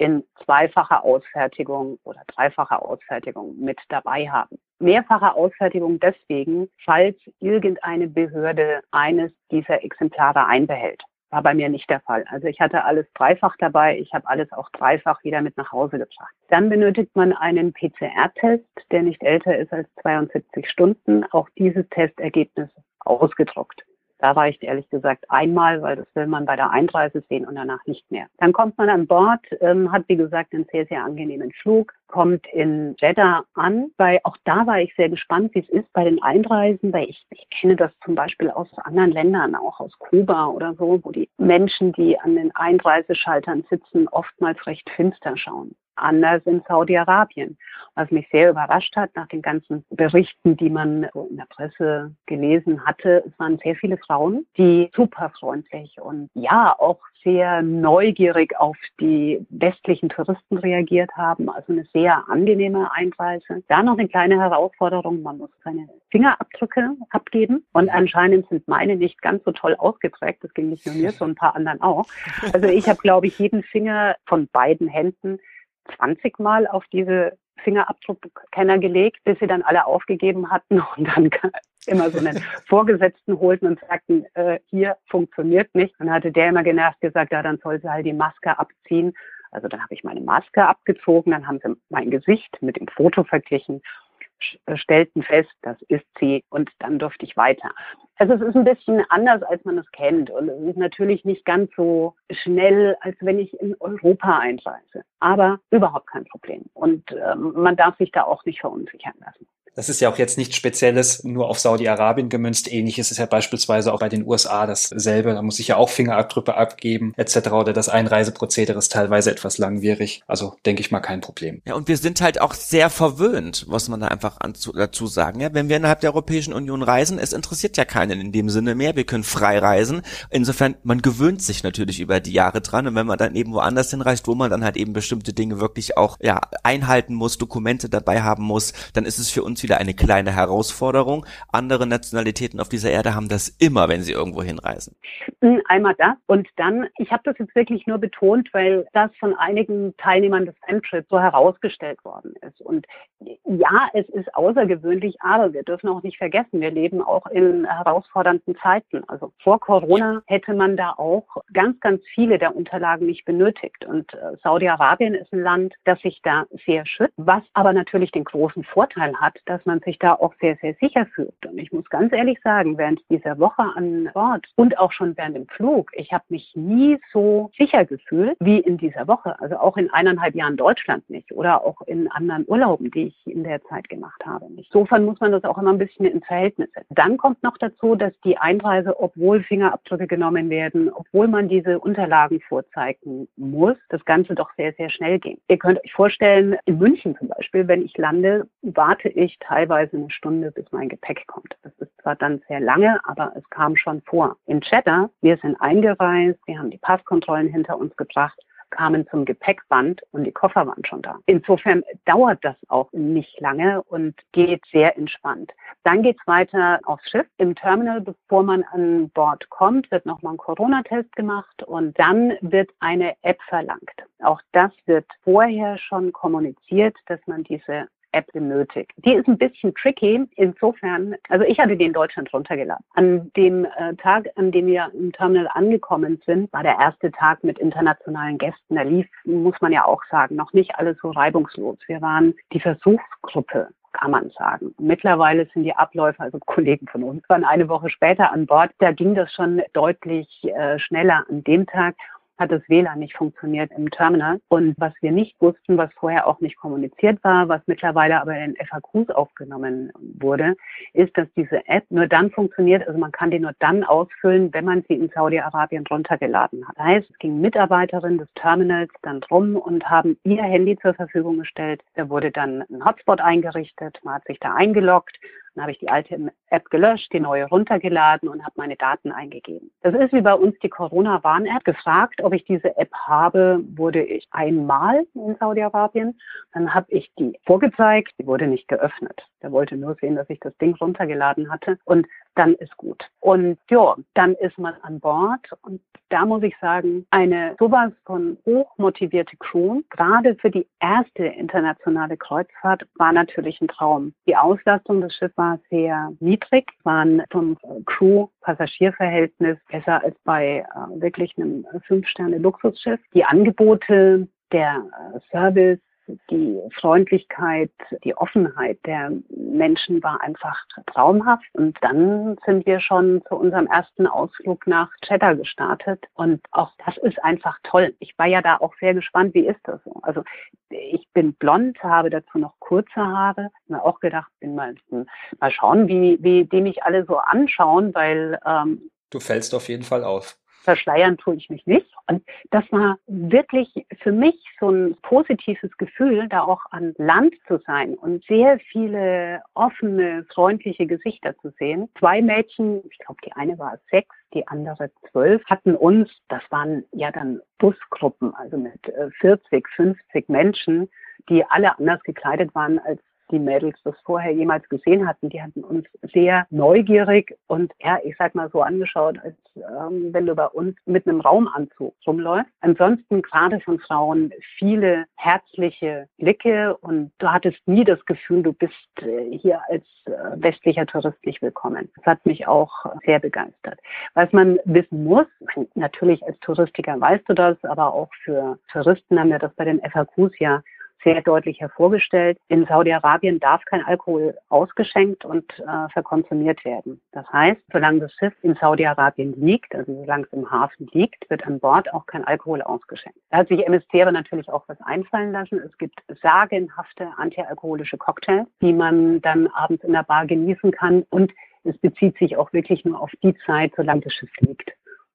Speaker 3: in zweifacher Ausfertigung oder dreifacher Ausfertigung mit dabei haben. Mehrfache Ausfertigung deswegen, falls irgendeine Behörde eines dieser Exemplare einbehält. War bei mir nicht der Fall. Also ich hatte alles dreifach dabei. Ich habe alles auch dreifach wieder mit nach Hause gebracht. Dann benötigt man einen PCR-Test, der nicht älter ist als 72 Stunden. Auch dieses Testergebnis ausgedruckt. Da reicht ehrlich gesagt einmal, weil das will man bei der Einreise sehen und danach nicht mehr. Dann kommt man an Bord, ähm, hat wie gesagt einen sehr, sehr angenehmen Flug, kommt in Jeddah an, weil auch da war ich sehr gespannt, wie es ist bei den Einreisen, weil ich, ich kenne das zum Beispiel aus anderen Ländern, auch aus Kuba oder so, wo die Menschen, die an den Einreiseschaltern sitzen, oftmals recht finster schauen anders in Saudi-Arabien. Was mich sehr überrascht hat nach den ganzen Berichten, die man in der Presse gelesen hatte, es waren sehr viele Frauen, die super freundlich und ja auch sehr neugierig auf die westlichen Touristen reagiert haben. Also eine sehr angenehme Einreise. Da noch eine kleine Herausforderung, man muss seine Fingerabdrücke abgeben und anscheinend sind meine nicht ganz so toll ausgeprägt. Das ging nicht nur mir, sondern ein paar anderen auch. Also ich habe, glaube ich, jeden Finger von beiden Händen 20 Mal auf diese Fingerabdruckkenner gelegt, bis sie dann alle aufgegeben hatten und dann immer so einen Vorgesetzten holten und sagten, äh, hier funktioniert nicht. Dann hatte der immer genervt gesagt, ja, dann soll sie halt die Maske abziehen. Also dann habe ich meine Maske abgezogen, dann haben sie mein Gesicht mit dem Foto verglichen stellten fest, das ist sie und dann durfte ich weiter. Also es ist ein bisschen anders, als man es kennt und es ist natürlich nicht ganz so schnell, als wenn ich in Europa einreise, aber überhaupt kein Problem und ähm, man darf sich da auch nicht verunsichern lassen.
Speaker 2: Das ist ja auch jetzt nichts Spezielles nur auf Saudi-Arabien gemünzt. Ähnliches ist ja beispielsweise auch bei den USA dasselbe. Da muss ich ja auch Fingerabdrücke abgeben etc. Oder das Einreiseprozedere ist teilweise etwas langwierig. Also denke ich mal kein Problem.
Speaker 1: Ja, und wir sind halt auch sehr verwöhnt, muss man da einfach dazu sagen. Ja, wenn wir innerhalb der Europäischen Union reisen, es interessiert ja keinen in dem Sinne mehr. Wir können frei reisen. Insofern, man gewöhnt sich natürlich über die Jahre dran. Und wenn man dann eben woanders hinreist, wo man dann halt eben bestimmte Dinge wirklich auch ja einhalten muss, Dokumente dabei haben muss, dann ist es für uns uns wieder eine kleine Herausforderung. Andere Nationalitäten auf dieser Erde haben das immer, wenn sie irgendwo hinreisen.
Speaker 3: Hm, einmal das und dann, ich habe das jetzt wirklich nur betont, weil das von einigen Teilnehmern des Femtrips so herausgestellt worden ist. Und ja, es ist außergewöhnlich, aber wir dürfen auch nicht vergessen, wir leben auch in herausfordernden Zeiten. Also vor Corona hätte man da auch ganz, ganz viele der Unterlagen nicht benötigt. Und äh, Saudi-Arabien ist ein Land, das sich da sehr schützt, was aber natürlich den großen Vorteil hat, dass man sich da auch sehr, sehr sicher fühlt. Und ich muss ganz ehrlich sagen, während dieser Woche an Bord und auch schon während dem Flug, ich habe mich nie so sicher gefühlt wie in dieser Woche. Also auch in eineinhalb Jahren Deutschland nicht oder auch in anderen Urlauben, die ich in der Zeit gemacht habe. Insofern muss man das auch immer ein bisschen ins Verhältnis setzen. Dann kommt noch dazu, dass die Einreise, obwohl Fingerabdrücke genommen werden, obwohl man diese Unterlagen vorzeigen muss, das Ganze doch sehr, sehr schnell ging. Ihr könnt euch vorstellen, in München zum Beispiel, wenn ich lande, warte ich teilweise eine Stunde, bis mein Gepäck kommt. Das ist zwar dann sehr lange, aber es kam schon vor. In Cheddar, wir sind eingereist, wir haben die Passkontrollen hinter uns gebracht kamen zum Gepäckband und die Koffer waren schon da. Insofern dauert das auch nicht lange und geht sehr entspannt. Dann geht es weiter aufs Schiff. Im Terminal, bevor man an Bord kommt, wird nochmal ein Corona-Test gemacht und dann wird eine App verlangt. Auch das wird vorher schon kommuniziert, dass man diese App benötigt. Die ist ein bisschen tricky. Insofern, also ich hatte die in Deutschland runtergeladen. An dem äh, Tag, an dem wir im Terminal angekommen sind, war der erste Tag mit internationalen Gästen. Da lief, muss man ja auch sagen, noch nicht alles so reibungslos. Wir waren die Versuchsgruppe kann man sagen. Mittlerweile sind die Abläufe, also Kollegen von uns waren eine Woche später an Bord. Da ging das schon deutlich äh, schneller an dem Tag hat das WLAN nicht funktioniert im Terminal. Und was wir nicht wussten, was vorher auch nicht kommuniziert war, was mittlerweile aber in FAQs aufgenommen wurde, ist, dass diese App nur dann funktioniert, also man kann die nur dann ausfüllen, wenn man sie in Saudi-Arabien runtergeladen hat. Das heißt, es ging Mitarbeiterin des Terminals dann drum und haben ihr Handy zur Verfügung gestellt. Da wurde dann ein Hotspot eingerichtet, man hat sich da eingeloggt dann habe ich die alte App gelöscht, die neue runtergeladen und habe meine Daten eingegeben. Das ist wie bei uns die Corona-Warn-App. Gefragt, ob ich diese App habe, wurde ich einmal in Saudi-Arabien. Dann habe ich die vorgezeigt, die wurde nicht geöffnet. Der wollte nur sehen, dass ich das Ding runtergeladen hatte. Und dann ist gut. Und ja, dann ist man an Bord und da muss ich sagen, eine sowas von hochmotivierte Crew, gerade für die erste internationale Kreuzfahrt, war natürlich ein Traum. Die Auslastung des Schiffs war sehr niedrig, waren vom Crew-Passagier-Verhältnis besser als bei äh, wirklich einem Fünf-Sterne-Luxusschiff. Die Angebote, der äh, Service, die Freundlichkeit, die Offenheit der Menschen war einfach traumhaft. Und dann sind wir schon zu unserem ersten Ausflug nach Cheddar gestartet. Und auch das ist einfach toll. Ich war ja da auch sehr gespannt, wie ist das so? Also ich bin blond, habe dazu noch kurze Haare. Mir auch gedacht, bin mal, mal schauen, wie, wie die mich alle so anschauen, weil
Speaker 2: ähm, Du fällst auf jeden Fall auf
Speaker 3: verschleiern tue ich mich nicht. Und das war wirklich für mich so ein positives Gefühl, da auch an Land zu sein und sehr viele offene, freundliche Gesichter zu sehen. Zwei Mädchen, ich glaube, die eine war sechs, die andere zwölf, hatten uns, das waren ja dann Busgruppen, also mit 40, äh, 50 Menschen, die alle anders gekleidet waren als die Mädels das vorher jemals gesehen hatten. Die hatten uns sehr neugierig und ja, ich sag mal so angeschaut, als ähm, wenn du bei uns mit einem Raumanzug rumläufst. Ansonsten gerade von Frauen viele herzliche Blicke und du hattest nie das Gefühl, du bist äh, hier als äh, westlicher Tourist nicht willkommen. Das hat mich auch sehr begeistert. Was man wissen muss, natürlich als Touristiker weißt du das, aber auch für Touristen haben wir das bei den FAQs ja sehr deutlich hervorgestellt. In Saudi-Arabien darf kein Alkohol ausgeschenkt und äh, verkonsumiert werden. Das heißt, solange das Schiff in Saudi-Arabien liegt, also solange es im Hafen liegt, wird an Bord auch kein Alkohol ausgeschenkt. Da hat sich MSC aber natürlich auch was einfallen lassen. Es gibt sagenhafte antialkoholische Cocktails, die man dann abends in der Bar genießen kann und es bezieht sich auch wirklich nur auf die Zeit, solange das Schiff liegt.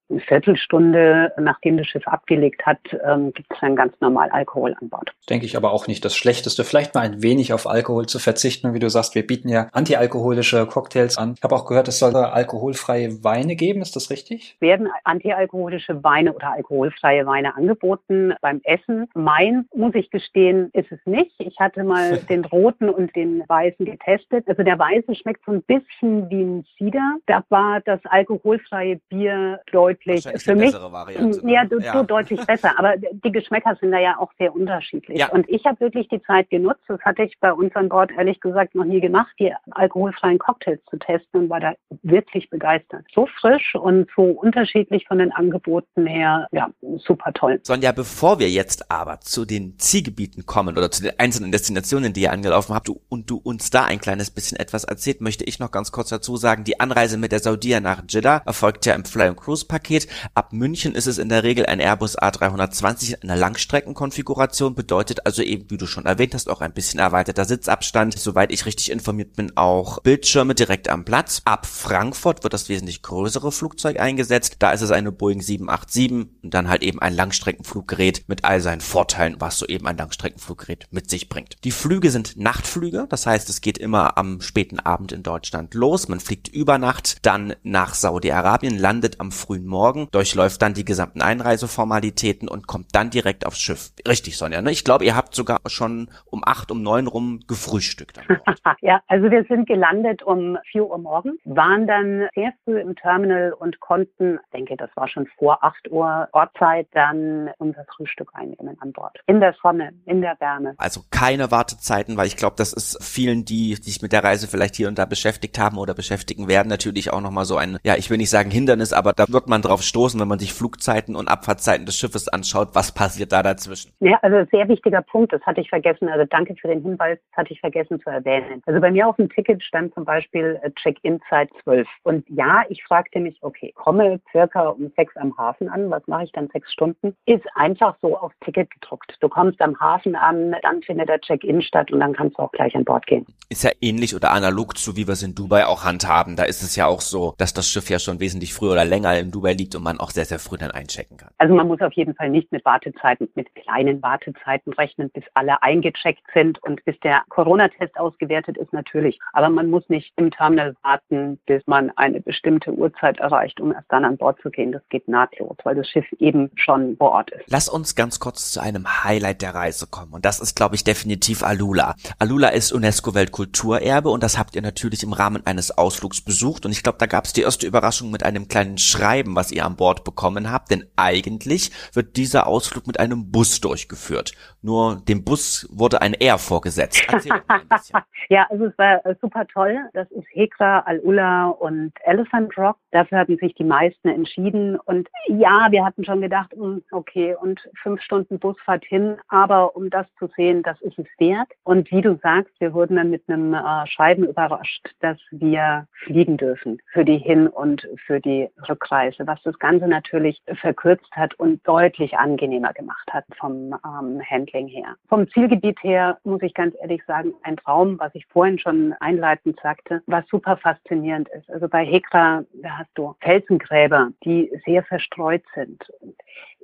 Speaker 3: Eine Viertelstunde, nachdem das Schiff abgelegt hat, ähm, gibt es dann ganz normal Alkohol an Bord.
Speaker 2: Denke ich aber auch nicht das Schlechteste. Vielleicht mal ein wenig auf Alkohol zu verzichten. Wie du sagst, wir bieten ja antialkoholische Cocktails an. Ich habe auch gehört, es soll alkoholfreie Weine geben. Ist das richtig?
Speaker 3: Werden antialkoholische Weine oder alkoholfreie Weine angeboten beim Essen? Mein, muss ich gestehen, ist es nicht. Ich hatte mal den roten und den weißen getestet. Also der weiße schmeckt so ein bisschen wie ein Cider. Da war das alkoholfreie Bier deutlich für mich Variante, ja, du, ja. Du deutlich besser. Aber die Geschmäcker sind da ja auch sehr unterschiedlich. Ja. Und ich habe wirklich die Zeit genutzt. Das hatte ich bei uns an Bord ehrlich gesagt noch nie gemacht, die alkoholfreien Cocktails zu testen und war da wirklich begeistert. So frisch und so unterschiedlich von den Angeboten her. Ja, super toll.
Speaker 1: Sonja, bevor wir jetzt aber zu den Zielgebieten kommen oder zu den einzelnen Destinationen, die ihr angelaufen habt und du uns da ein kleines bisschen etwas erzählt, möchte ich noch ganz kurz dazu sagen, die Anreise mit der Saudia nach Jeddah erfolgt ja im Fly and Cruise Paket. Ab München ist es in der Regel ein Airbus A320 in einer Langstreckenkonfiguration, bedeutet also eben, wie du schon erwähnt hast, auch ein bisschen erweiterter Sitzabstand. Soweit ich richtig informiert bin, auch Bildschirme direkt am Platz. Ab Frankfurt wird das wesentlich größere Flugzeug eingesetzt. Da ist es eine Boeing 787 und dann halt eben ein Langstreckenfluggerät mit all seinen Vorteilen, was so eben ein Langstreckenfluggerät mit sich bringt. Die Flüge sind Nachtflüge, das heißt, es geht immer am späten Abend in Deutschland los. Man fliegt über Nacht dann nach Saudi-Arabien, landet am frühen Morgen, durchläuft dann die gesamten Einreiseformalitäten und kommt dann direkt aufs Schiff. Richtig, Sonja, ne? Ich glaube, ihr habt sogar schon um acht, um neun rum gefrühstückt.
Speaker 3: ja, also wir sind gelandet um vier Uhr morgens, waren dann sehr früh im Terminal und konnten, denke, das war schon vor acht Uhr Ortszeit, dann unser Frühstück einnehmen an Bord. In der Sonne, in der Wärme.
Speaker 1: Also keine Wartezeiten, weil ich glaube, das ist vielen, die, die sich mit der Reise vielleicht hier und da beschäftigt haben oder beschäftigen werden, natürlich auch nochmal so ein, ja, ich will nicht sagen Hindernis, aber da wird man drauf stoßen, wenn man sich Flugzeiten und Abfahrtzeiten des Schiffes anschaut. Was passiert da dazwischen?
Speaker 3: Ja, also sehr wichtiger Punkt, das hatte ich vergessen. Also danke für den Hinweis, das hatte ich vergessen zu erwähnen. Also bei mir auf dem Ticket stand zum Beispiel äh, Check-in-Zeit 12. Und ja, ich fragte mich, okay, komme circa um sechs am Hafen an, was mache ich dann sechs Stunden? Ist einfach so aufs Ticket gedruckt. Du kommst am Hafen an, dann findet der Check-in statt und dann kannst du auch gleich an Bord gehen.
Speaker 1: Ist ja ähnlich oder analog zu, wie wir es in Dubai auch handhaben. Da ist es ja auch so, dass das Schiff ja schon wesentlich früher oder länger in Dubai liegt und man auch sehr, sehr früh dann einchecken kann.
Speaker 3: Also man muss auf jeden Fall nicht mit Wartezeiten, mit kleinen Wartezeiten rechnen, bis alle eingecheckt sind und bis der Corona-Test ausgewertet ist, natürlich. Aber man muss nicht im Terminal warten, bis man eine bestimmte Uhrzeit erreicht, um erst dann an Bord zu gehen. Das geht nahtlos, weil das Schiff eben schon vor Ort ist.
Speaker 1: Lass uns ganz kurz zu einem Highlight der Reise kommen. Und das ist, glaube ich, definitiv Alula. Alula ist UNESCO-Weltkulturerbe und das habt ihr natürlich im Rahmen eines Ausflugs besucht. Und ich glaube, da gab es die erste Überraschung mit einem kleinen Schreiben, was ihr an Bord bekommen habt. Denn eigentlich wird dieser Ausflug mit einem Bus durchgeführt. Nur dem Bus wurde ein R vorgesetzt.
Speaker 3: ja, also es war äh, super toll. Das ist Hekra, Al-Ula und Elephant Rock. Dafür hatten sich die meisten entschieden. Und ja, wir hatten schon gedacht, hm, okay, und fünf Stunden Busfahrt hin. Aber um das zu sehen, das ist es wert. Und wie du sagst, wir wurden dann mit einem äh, Schreiben überrascht, dass wir fliegen dürfen für die Hin- und für die Rückreise, was das Ganze natürlich verkürzt hat und deutlich angenehmer gemacht hat vom ähm, Handling her. Vom Zielgebiet her muss ich ganz ehrlich sagen, ein Traum, was ich vorhin schon einleitend sagte, was super faszinierend ist. Also bei Hekra, da hast du Felsengräber, die sehr verstreut sind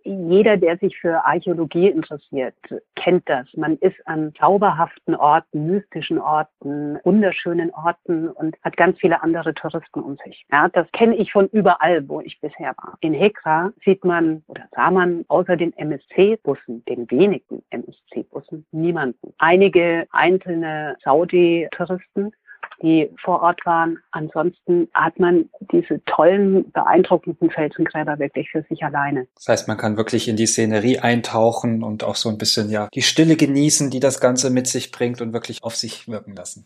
Speaker 3: jeder, der sich für Archäologie interessiert, kennt das. Man ist an zauberhaften Orten, mystischen Orten, wunderschönen Orten und hat ganz viele andere Touristen um sich. Ja, das kenne ich von überall, wo ich bisher war. In Hekra sieht man oder sah man außer den MSC-Bussen, den wenigen MSC-Bussen, niemanden. Einige einzelne Saudi-Touristen, die vor Ort waren. Ansonsten hat man diese tollen, beeindruckenden Felsengräber wirklich für sich alleine.
Speaker 2: Das heißt, man kann wirklich in die Szenerie eintauchen und auch so ein bisschen ja die Stille genießen, die das Ganze mit sich bringt und wirklich auf sich wirken lassen.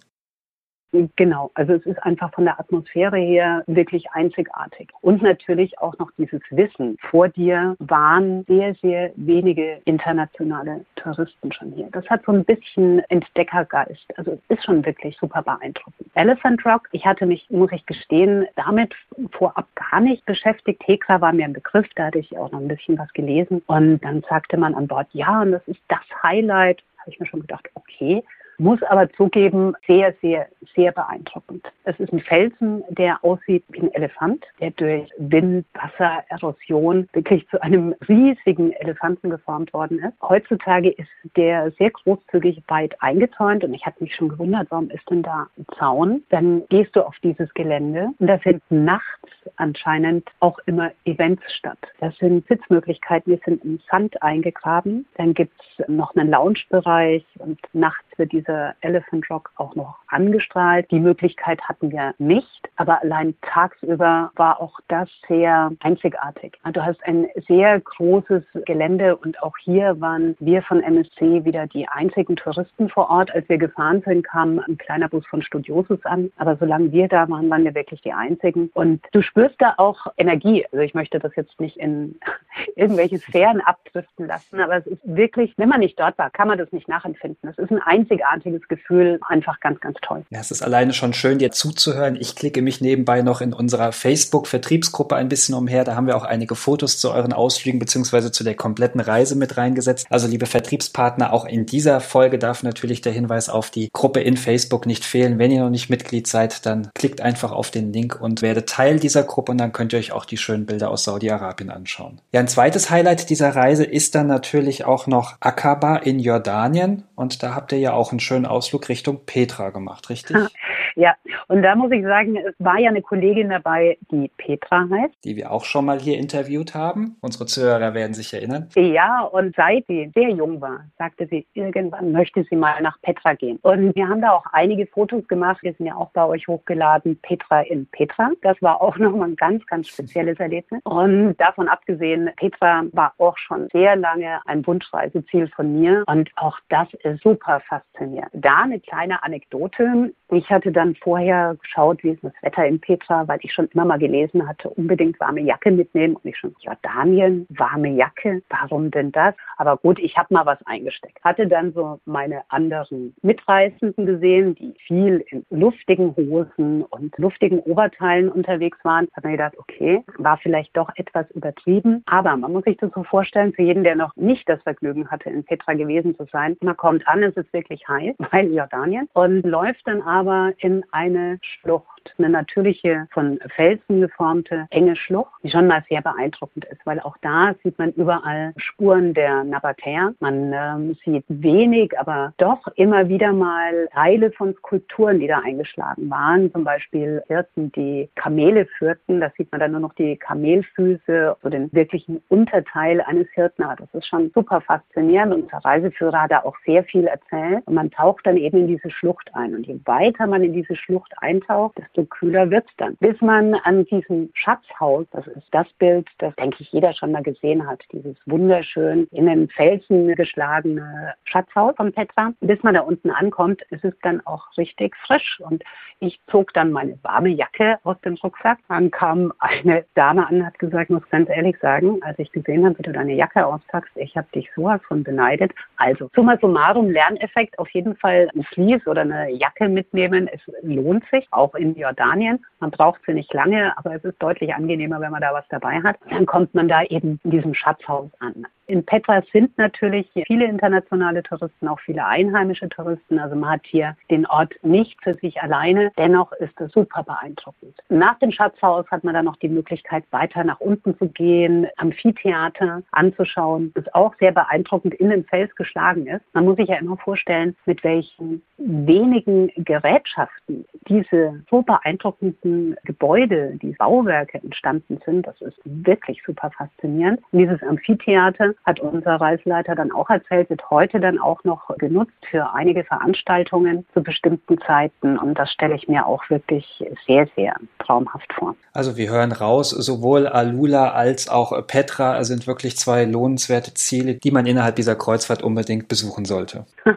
Speaker 3: Genau, also es ist einfach von der Atmosphäre her wirklich einzigartig. Und natürlich auch noch dieses Wissen. Vor dir waren sehr, sehr wenige internationale Touristen schon hier. Das hat so ein bisschen Entdeckergeist. Also es ist schon wirklich super beeindruckend. Elephant Rock, ich hatte mich, muss ich gestehen, damit vorab gar nicht beschäftigt. Hekla war mir ein Begriff, da hatte ich auch noch ein bisschen was gelesen. Und dann sagte man an Bord, ja, und das ist das Highlight. Da habe ich mir schon gedacht, okay, muss aber zugeben, sehr, sehr, sehr beeindruckend. Es ist ein Felsen, der aussieht wie ein Elefant, der durch Wind, Wasser, Erosion wirklich zu einem riesigen Elefanten geformt worden ist. Heutzutage ist der sehr großzügig weit eingezäunt und ich hatte mich schon gewundert, warum ist denn da ein Zaun? Dann gehst du auf dieses Gelände und da finden nachts anscheinend auch immer Events statt. Das sind Sitzmöglichkeiten, die sind im Sand eingegraben. Dann gibt es noch einen Loungebereich und nachts wird dieser Elephant Rock auch noch angestrahlt. Die Möglichkeit hatten wir nicht, aber allein tagsüber war auch das sehr einzigartig. Du hast ein sehr großes Gelände und auch hier waren wir von MSC wieder die einzigen Touristen vor Ort. Als wir gefahren sind, kam ein kleiner Bus von Studiosus an, aber solange wir da waren, waren wir wirklich die einzigen. Und du spürst da auch Energie. Also ich möchte das jetzt nicht in irgendwelche Sphären abdriften lassen, aber es ist wirklich, wenn man nicht dort war, kann man das nicht nachempfinden. Es ist ein einzigartiges Gefühl, einfach ganz, ganz toll.
Speaker 2: Ja, es ist alleine schon schön, dir zuzuhören. Ich klicke mich nebenbei noch in unserer Facebook-Vertriebsgruppe ein bisschen umher. Da haben wir auch einige Fotos zu euren Ausflügen beziehungsweise zu der kompletten Reise mit reingesetzt. Also liebe Vertriebspartner, auch in dieser Folge darf natürlich der Hinweis auf die Gruppe in Facebook nicht fehlen. Wenn ihr noch nicht Mitglied seid, dann klickt einfach auf den Link und werdet Teil dieser Gruppe und dann könnt ihr euch auch die schönen Bilder aus Saudi-Arabien anschauen. Ja, ein zweites Highlight dieser Reise ist dann natürlich auch noch Aqaba in Jordanien und da habt ihr ja auch einen schönen Ausflug Richtung Petra gemacht, richtig?
Speaker 3: Ja, und da muss ich sagen, es war ja eine Kollegin dabei, die Petra heißt.
Speaker 2: Die wir auch schon mal hier interviewt haben. Unsere Zuhörer werden sich erinnern.
Speaker 3: Ja, und seit sie sehr jung war, sagte sie, irgendwann möchte sie mal nach Petra gehen. Und wir haben da auch einige Fotos gemacht. Wir sind ja auch bei euch hochgeladen, Petra in Petra. Das war auch nochmal ein ganz, ganz spezielles Erlebnis. Und davon abgesehen, Petra war auch schon sehr lange ein Wunschreiseziel von mir. Und auch das ist super faszinierend. Da eine kleine Anekdote. Ich hatte dann vorher geschaut, wie ist das Wetter in Petra, weil ich schon immer mal gelesen hatte, unbedingt warme Jacke mitnehmen. Und ich schon, Jordanien, warme Jacke, warum denn das? Aber gut, ich habe mal was eingesteckt. Hatte dann so meine anderen Mitreisenden gesehen, die viel in luftigen Hosen und luftigen Oberteilen unterwegs waren. Hat mir gedacht, okay, war vielleicht doch etwas übertrieben. Aber man muss sich das so vorstellen, für jeden, der noch nicht das Vergnügen hatte, in Petra gewesen zu sein, man kommt an, es ist wirklich heiß, weil Jordanien, und läuft dann aber in eine Schlucht eine natürliche, von Felsen geformte, enge Schlucht, die schon mal sehr beeindruckend ist, weil auch da sieht man überall Spuren der Nabatäer. Man ähm, sieht wenig, aber doch immer wieder mal Teile von Skulpturen, die da eingeschlagen waren. Zum Beispiel Hirten, die Kamele führten. Da sieht man dann nur noch die Kamelfüße, so den wirklichen Unterteil eines Hirten. Aber das ist schon super faszinierend. Unser Reiseführer hat da auch sehr viel erzählt. Und man taucht dann eben in diese Schlucht ein. Und je weiter man in diese Schlucht eintaucht, desto desto kühler wird es dann. Bis man an diesem Schatzhaus, das ist das Bild, das denke ich jeder schon mal gesehen hat, dieses wunderschön in den Felsen geschlagene Schatzhaus von Petra. Bis man da unten ankommt, ist es dann auch richtig frisch. Und ich zog dann meine warme Jacke aus dem Rucksack. Dann kam eine Dame an und hat gesagt, muss ganz ehrlich sagen, als ich gesehen habe, wie du deine Jacke auspackst, ich habe dich sowas von beneidet. Also, summa summarum, Lerneffekt, auf jeden Fall ein Vlies oder eine Jacke mitnehmen. Es lohnt sich, auch in Jordanien. Man braucht sie nicht lange, aber es ist deutlich angenehmer, wenn man da was dabei hat. Dann kommt man da eben in diesem Schatzhaus an. In Petra sind natürlich viele internationale Touristen, auch viele einheimische Touristen. Also man hat hier den Ort nicht für sich alleine. Dennoch ist es super beeindruckend. Nach dem Schatzhaus hat man dann noch die Möglichkeit, weiter nach unten zu gehen, Amphitheater anzuschauen, das auch sehr beeindruckend in den Fels geschlagen ist. Man muss sich ja immer vorstellen, mit welchen wenigen Gerätschaften diese so beeindruckenden Gebäude, die Bauwerke entstanden sind. Das ist wirklich super faszinierend. Und dieses Amphitheater hat unser Reiseleiter dann auch erzählt, wird heute dann auch noch genutzt für einige Veranstaltungen zu bestimmten Zeiten. Und das stelle ich mir auch wirklich sehr, sehr traumhaft vor.
Speaker 2: Also wir hören raus, sowohl Alula als auch Petra sind wirklich zwei lohnenswerte Ziele, die man innerhalb dieser Kreuzfahrt unbedingt besuchen sollte.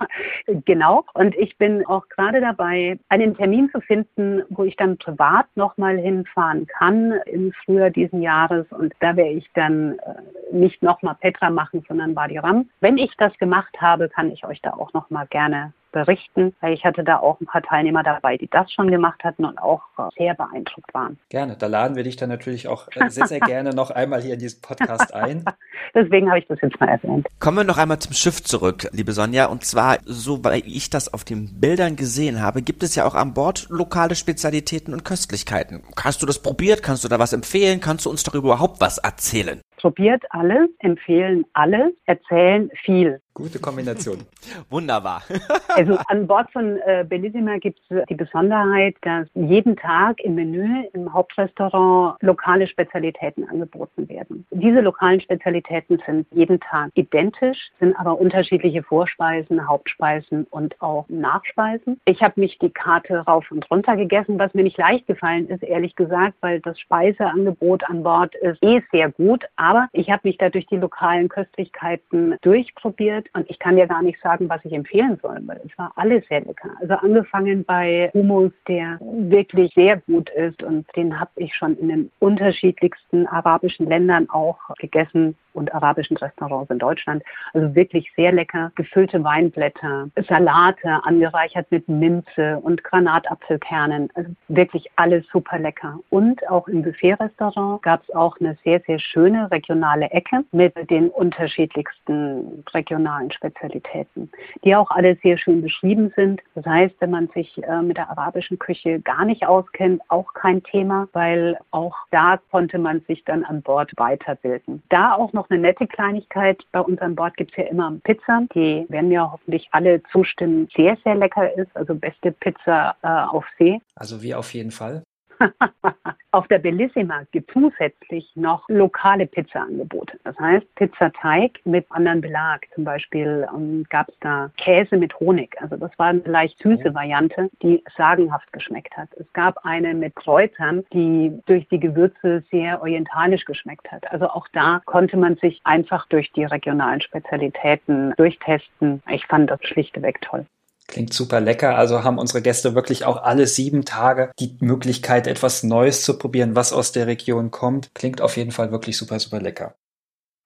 Speaker 3: genau. Und ich bin auch gerade dabei, einen Termin zu finden, wo ich dann privat nochmal hinfahren kann im Frühjahr diesen Jahres. Und da werde ich dann äh, nicht nochmal Petra machen, sondern Badi Ram. Wenn ich das gemacht habe, kann ich euch da auch nochmal gerne berichten, weil ich hatte da auch ein paar Teilnehmer dabei, die das schon gemacht hatten und auch sehr beeindruckt waren.
Speaker 2: Gerne, da laden wir dich dann natürlich auch äh, sehr, sehr gerne noch einmal hier in diesen Podcast ein.
Speaker 3: Deswegen habe ich das jetzt mal erwähnt.
Speaker 1: Kommen wir noch einmal zum Schiff zurück, liebe Sonja. Und zwar, so weil ich das auf den Bildern gesehen habe, gibt es ja auch an Bord lokale Spezialitäten und Köstlichkeiten. Hast du das probiert? Kannst du da was empfehlen? Kannst du uns doch überhaupt was erzählen?
Speaker 3: Probiert alles, empfehlen alles, erzählen viel.
Speaker 2: Gute Kombination.
Speaker 1: Wunderbar.
Speaker 3: also an Bord von äh, Bellissima gibt es die Besonderheit, dass jeden Tag im Menü im Hauptrestaurant lokale Spezialitäten angeboten werden. Diese lokalen Spezialitäten sind jeden Tag identisch, sind aber unterschiedliche Vorspeisen, Hauptspeisen und auch Nachspeisen. Ich habe mich die Karte rauf und runter gegessen, was mir nicht leicht gefallen ist, ehrlich gesagt, weil das Speiseangebot an Bord ist eh sehr gut, aber ich habe mich da durch die lokalen Köstlichkeiten durchprobiert und ich kann dir gar nicht sagen, was ich empfehlen soll, weil es war alles sehr lecker. Also angefangen bei Hummus, der wirklich sehr gut ist und den habe ich schon in den unterschiedlichsten arabischen Ländern auch gegessen und arabischen Restaurants in Deutschland. Also wirklich sehr lecker. Gefüllte Weinblätter, Salate angereichert mit Minze und Granatapfelkernen. Also wirklich alles super lecker. Und auch im Buffet-Restaurant gab es auch eine sehr, sehr schöne regionale Ecke mit den unterschiedlichsten regionalen Spezialitäten, die auch alle sehr schön beschrieben sind. Das heißt, wenn man sich äh, mit der arabischen Küche gar nicht auskennt, auch kein Thema, weil auch da konnte man sich dann an Bord weiterbilden. Da auch noch eine nette Kleinigkeit. Bei uns an Bord gibt es ja immer Pizza. Die werden mir hoffentlich alle zustimmen, sehr, sehr lecker ist. Also beste Pizza äh, auf See.
Speaker 2: Also wie auf jeden Fall.
Speaker 3: Auf der Bellissima gibt zusätzlich noch lokale Pizza-Angebote. Das heißt Pizzateig mit anderen Belag. Zum Beispiel ähm, gab es da Käse mit Honig. Also das war eine leicht süße Variante, die sagenhaft geschmeckt hat. Es gab eine mit Kräutern, die durch die Gewürze sehr orientalisch geschmeckt hat. Also auch da konnte man sich einfach durch die regionalen Spezialitäten durchtesten. Ich fand das schlichtweg toll.
Speaker 2: Klingt super lecker. Also haben unsere Gäste wirklich auch alle sieben Tage die Möglichkeit, etwas Neues zu probieren, was aus der Region kommt. Klingt auf jeden Fall wirklich super, super lecker.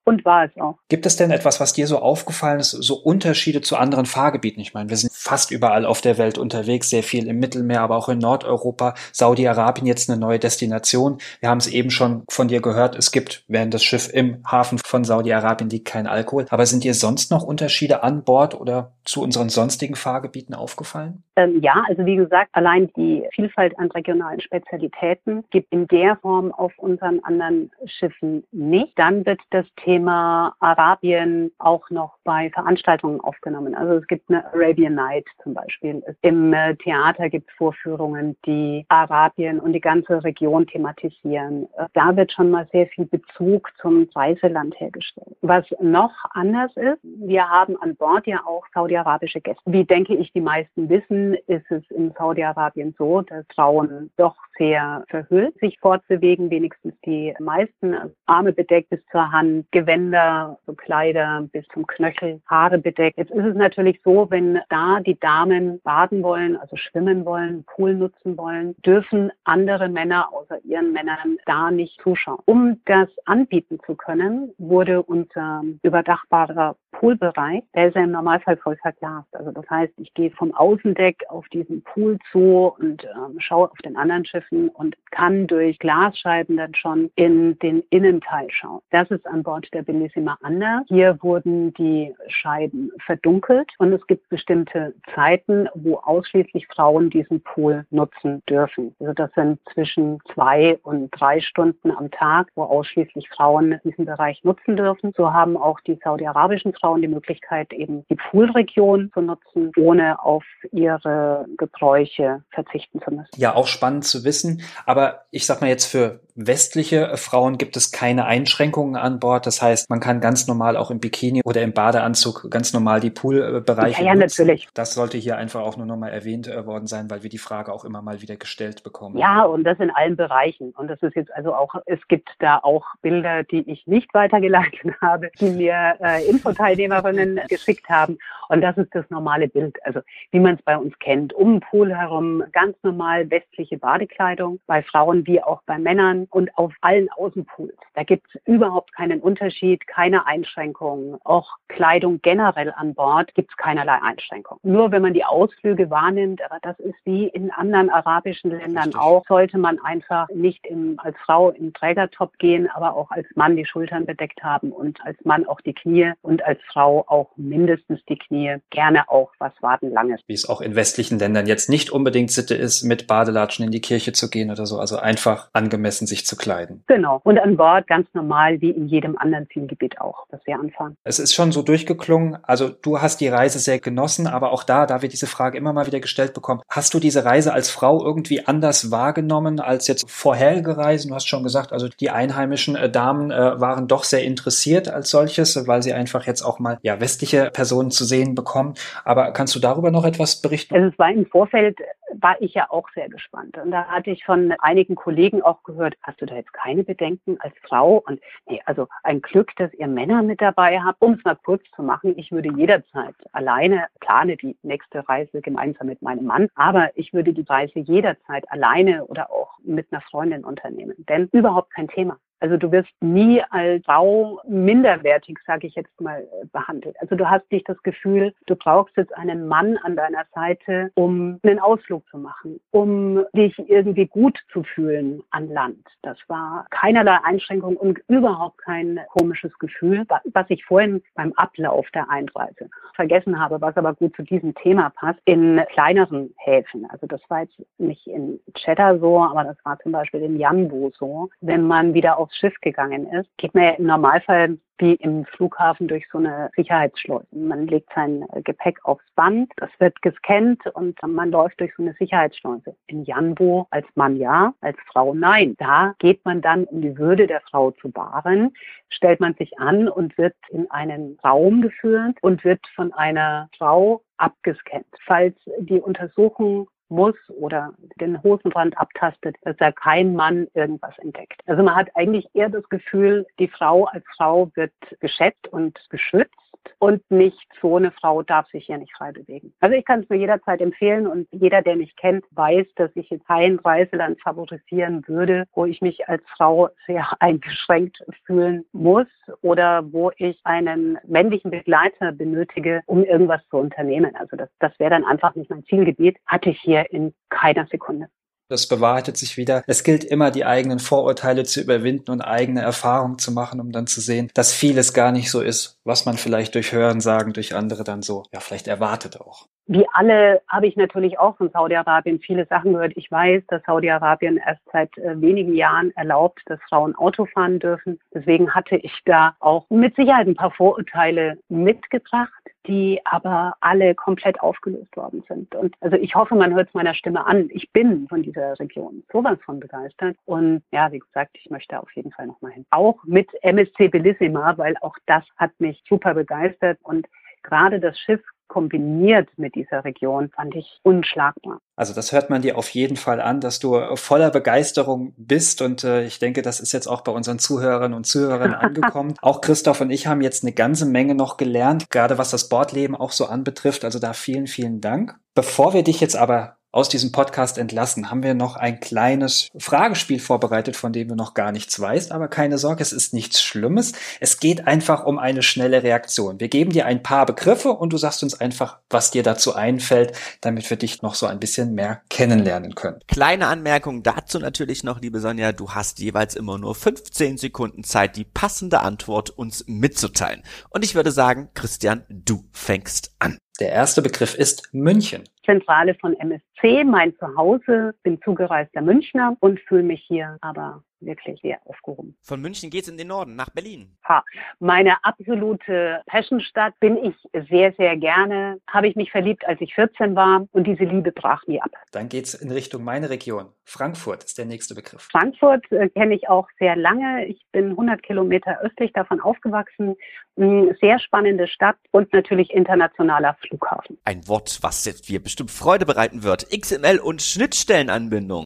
Speaker 3: Und war es auch.
Speaker 2: Gibt es denn etwas, was dir so aufgefallen ist, so Unterschiede zu anderen Fahrgebieten? Ich meine, wir sind fast überall auf der Welt unterwegs, sehr viel im Mittelmeer, aber auch in Nordeuropa. Saudi-Arabien jetzt eine neue Destination. Wir haben es eben schon von dir gehört, es gibt, während das Schiff im Hafen von Saudi-Arabien liegt, kein Alkohol. Aber sind dir sonst noch Unterschiede an Bord oder zu unseren sonstigen Fahrgebieten aufgefallen?
Speaker 3: Ähm, ja, also wie gesagt, allein die Vielfalt an regionalen Spezialitäten gibt in der Form auf unseren anderen Schiffen nicht. Dann wird das Thema Thema Arabien auch noch bei Veranstaltungen aufgenommen. Also es gibt eine Arabian Night zum Beispiel. Im äh, Theater gibt es Vorführungen, die Arabien und die ganze Region thematisieren. Äh, da wird schon mal sehr viel Bezug zum Reiseland hergestellt. Was noch anders ist, wir haben an Bord ja auch saudi-arabische Gäste. Wie denke ich, die meisten wissen, ist es in Saudi-Arabien so, dass Frauen doch sehr verhüllt sich fortzubewegen, wenigstens die meisten, also Arme bedeckt bis zur Hand, Gewänder, so Kleider bis zum Knöchel, Haare bedeckt. Jetzt ist es natürlich so, wenn da die Damen baden wollen, also schwimmen wollen, Pool nutzen wollen, dürfen andere Männer außer ihren Männern da nicht zuschauen. Um das anbieten zu können, wurde unser überdachbarer Poolbereich, der ist ja im Normalfall voll verglast. Also das heißt, ich gehe vom Außendeck auf diesen Pool zu und ähm, schaue auf den anderen Schiffen und kann durch Glasscheiben dann schon in den Innenteil schauen. Das ist an Bord der Bellissima anders. Hier wurden die Scheiben verdunkelt und es gibt bestimmte Zeiten, wo ausschließlich Frauen diesen Pool nutzen dürfen. Also das sind zwischen zwei und drei Stunden am Tag, wo ausschließlich Frauen diesen Bereich nutzen dürfen. So haben auch die saudi-arabischen Frauen die Möglichkeit, eben die Poolregion zu nutzen, ohne auf ihre Gebräuche verzichten zu müssen.
Speaker 2: Ja, auch spannend zu wissen. Aber ich sag mal jetzt für westliche Frauen gibt es keine Einschränkungen an Bord. Das heißt, man kann ganz normal auch im Bikini oder im Badeanzug ganz normal die Poolbereiche
Speaker 3: ja, ja, natürlich.
Speaker 2: Das sollte hier einfach auch nur nochmal erwähnt äh, worden sein, weil wir die Frage auch immer mal wieder gestellt bekommen.
Speaker 3: Ja, und das in allen Bereichen. Und das ist jetzt also auch, es gibt da auch Bilder, die ich nicht weitergeleitet habe, die mir äh, Infoteilnehmerinnen geschickt haben. Und das ist das normale Bild. Also wie man es bei uns kennt. Um den Pool herum ganz normal westliche Badekleidung. Bei Frauen wie auch bei Männern Und auf allen Außenpools. Da gibt es überhaupt keinen Unterschied, keine Einschränkungen. Auch Kleidung generell an Bord gibt es keinerlei Einschränkungen. Nur wenn man die Ausflüge wahrnimmt, aber das ist wie in anderen arabischen Ländern Richtig. auch, sollte man einfach nicht im, als Frau im Trägertop gehen, aber auch als Mann die Schultern bedeckt haben und als Mann auch die Knie und als Frau auch mindestens die Knie, gerne auch was Wadenlanges.
Speaker 2: Wie es auch in westlichen Ländern jetzt nicht unbedingt Sitte ist, mit Badelatschen in die Kirche zu gehen oder so, also einfach angemessen sich zu kleiden.
Speaker 3: Genau. Und an Bord ganz normal wie in jedem anderen Zielgebiet auch, das wir anfahren.
Speaker 2: Es ist schon so durchgeklungen, also du hast die Reise sehr genossen, aber auch da, da wir diese Frage immer mal wieder gestellt bekommen, hast du diese Reise als Frau irgendwie anders wahrgenommen als jetzt vorherige Reisen? Du hast schon gesagt, also die einheimischen äh, Damen äh, waren doch sehr interessiert als solches, weil sie einfach jetzt auch mal ja westliche Personen zu sehen bekommen. Aber kannst du darüber noch etwas berichten?
Speaker 3: Also es war im Vorfeld war ich ja auch sehr gespannt. Und da hatte ich von einigen Kollegen auch gehört, hast du da jetzt keine Bedenken als Frau? Und nee, also ein Glück, dass ihr Männer mit dabei habt. Um es mal kurz zu machen, ich würde jederzeit alleine plane die nächste Reise gemeinsam mit meinem Mann, aber ich würde die Reise jederzeit alleine oder auch mit einer Freundin unternehmen. Denn überhaupt kein Thema. Also du wirst nie als Frau minderwertig, sage ich jetzt mal, behandelt. Also du hast nicht das Gefühl, du brauchst jetzt einen Mann an deiner Seite, um einen Ausflug zu machen, um dich irgendwie gut zu fühlen an Land. Das war keinerlei Einschränkung und überhaupt kein komisches Gefühl, was ich vorhin beim Ablauf der Einreise vergessen habe, was aber gut zu diesem Thema passt, in kleineren Häfen. Also das war jetzt nicht in Cheddar so, aber das war zum Beispiel in Jambu so. Wenn man wieder auf aufs Schiff gegangen ist, geht man ja im Normalfall wie im Flughafen durch so eine Sicherheitsschleuse. Man legt sein Gepäck aufs Band, das wird gescannt und man läuft durch so eine Sicherheitsschleuse. In Janbo als Mann ja, als Frau nein. Da geht man dann, um die Würde der Frau zu wahren, stellt man sich an und wird in einen Raum geführt und wird von einer Frau abgescannt. Falls die Untersuchung muss oder den Hosenrand abtastet, dass da kein Mann irgendwas entdeckt. Also man hat eigentlich eher das Gefühl, die Frau als Frau wird geschätzt und geschützt und nicht so eine Frau darf sich hier nicht frei bewegen. Also ich kann es mir jederzeit empfehlen und jeder, der mich kennt, weiß, dass ich jetzt kein Reiseland favorisieren würde, wo ich mich als Frau sehr eingeschränkt fühlen muss oder wo ich einen männlichen Begleiter benötige, um irgendwas zu unternehmen. Also das, das wäre dann einfach nicht mein Zielgebiet. Hatte ich hier in keiner Sekunde.
Speaker 2: Das bewahrheitet sich wieder. Es gilt immer, die eigenen Vorurteile zu überwinden und eigene Erfahrungen zu machen, um dann zu sehen, dass vieles gar nicht so ist, was man vielleicht durch Hören, Sagen, durch andere dann so, ja, vielleicht erwartet auch.
Speaker 3: Wie alle habe ich natürlich auch von Saudi-Arabien viele Sachen gehört. Ich weiß, dass Saudi-Arabien erst seit äh, wenigen Jahren erlaubt, dass Frauen Auto fahren dürfen. Deswegen hatte ich da auch mit Sicherheit ein paar Vorurteile mitgebracht die aber alle komplett aufgelöst worden sind. Und also ich hoffe, man hört es meiner Stimme an. Ich bin von dieser Region sowas von begeistert. Und ja, wie gesagt, ich möchte auf jeden Fall nochmal hin. Auch mit MSC Bellissima, weil auch das hat mich super begeistert. Und gerade das Schiff kombiniert mit dieser Region fand ich unschlagbar.
Speaker 2: Also das hört man dir auf jeden Fall an, dass du voller Begeisterung bist und äh, ich denke, das ist jetzt auch bei unseren Zuhörern und Zuhörern angekommen. auch Christoph und ich haben jetzt eine ganze Menge noch gelernt, gerade was das Bordleben auch so anbetrifft. Also da vielen, vielen Dank. Bevor wir dich jetzt aber aus diesem Podcast entlassen, haben wir noch ein kleines Fragespiel vorbereitet, von dem du noch gar nichts weißt. Aber keine Sorge, es ist nichts Schlimmes. Es geht einfach um eine schnelle Reaktion. Wir geben dir ein paar Begriffe und du sagst uns einfach, was dir dazu einfällt, damit wir dich noch so ein bisschen mehr kennenlernen können.
Speaker 1: Kleine Anmerkung dazu natürlich noch, liebe Sonja. Du hast jeweils immer nur 15 Sekunden Zeit, die passende Antwort uns mitzuteilen. Und ich würde sagen, Christian, du fängst an.
Speaker 2: Der erste Begriff ist München.
Speaker 3: Zentrale von Mein Zuhause, bin zugereister Münchner und fühle mich hier aber wirklich sehr aufgehoben.
Speaker 1: Von München geht's in den Norden, nach Berlin.
Speaker 3: Ha, meine absolute Passionstadt bin ich sehr, sehr gerne. Habe ich mich verliebt, als ich 14 war und diese Liebe brach nie ab.
Speaker 2: Dann geht's in Richtung meine Region. Frankfurt ist der nächste Begriff.
Speaker 3: Frankfurt äh, kenne ich auch sehr lange. Ich bin 100 Kilometer östlich davon aufgewachsen. Sehr spannende Stadt und natürlich internationaler Flughafen.
Speaker 1: Ein Wort, was jetzt dir bestimmt Freude bereiten wird. XML und Schnittstellenanbindung.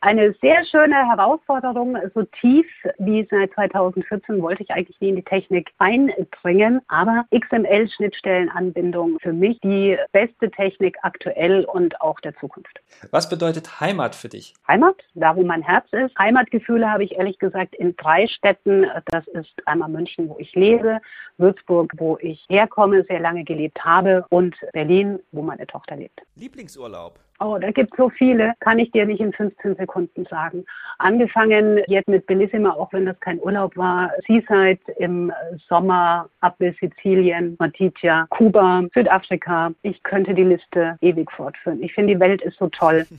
Speaker 3: Eine sehr schöne Herausforderung. So tief wie seit 2014 wollte ich eigentlich nie in die Technik eindringen. Aber XML-Schnittstellenanbindung für mich die beste Technik aktuell und auch der Zukunft.
Speaker 2: Was bedeutet Heimat für dich?
Speaker 3: Heimat, da wo mein Herz ist. Heimatgefühle habe ich ehrlich gesagt in drei Städten. Das ist einmal München, wo ich lebe, Würzburg, wo ich herkomme, sehr lange gelebt habe und Berlin, wo meine Tochter lebt.
Speaker 1: Lieblingsurlaub?
Speaker 3: Oh, da gibt es so viele, kann ich dir nicht in 15 Sekunden sagen. Angefangen jetzt mit Bellissima, auch wenn das kein Urlaub war, Seaside im Sommer ab Sizilien, Matitja, Kuba, Südafrika. Ich könnte die Liste ewig fortführen. Ich finde, die Welt ist so toll.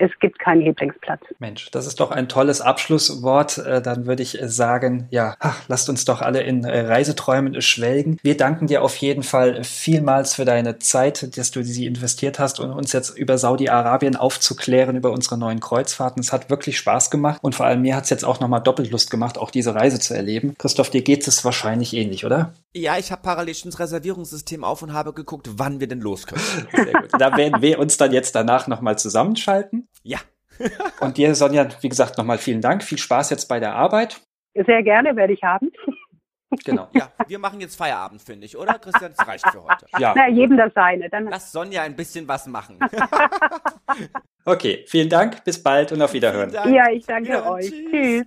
Speaker 3: es gibt keinen Lieblingsplatz.
Speaker 2: Mensch, das ist doch ein tolles Abschlusswort. Äh, dann würde ich sagen, ja, lasst uns doch alle in äh, Reiseträumen schwelgen. Wir danken dir auf jeden Fall vielmals für deine Zeit, dass du sie investiert hast, um uns jetzt über Saudi-Arabien aufzuklären, über unsere neuen Kreuzfahrten. Es hat wirklich Spaß gemacht und vor allem mir hat es jetzt auch nochmal doppelt Lust gemacht, auch diese Reise zu erleben. Christoph, dir geht es wahrscheinlich ähnlich, oder?
Speaker 1: Ja, ich habe parallel schon das Reservierungssystem auf und habe geguckt, wann wir denn los können.
Speaker 2: Sehr gut. Da werden wir uns dann jetzt danach nochmal zusammenschalten.
Speaker 1: Ja.
Speaker 2: und dir, Sonja, wie gesagt, nochmal vielen Dank. Viel Spaß jetzt bei der Arbeit.
Speaker 3: Sehr gerne werde ich haben.
Speaker 1: Genau. Ja, wir machen jetzt Feierabend, finde ich, oder? Christian, das reicht für heute.
Speaker 3: Ja. Na, jedem das seine.
Speaker 1: Dann Lass Sonja ein bisschen was machen.
Speaker 2: okay, vielen Dank, bis bald und auf Wiederhören.
Speaker 3: Ja, ich danke ja, euch. Tschüss. tschüss.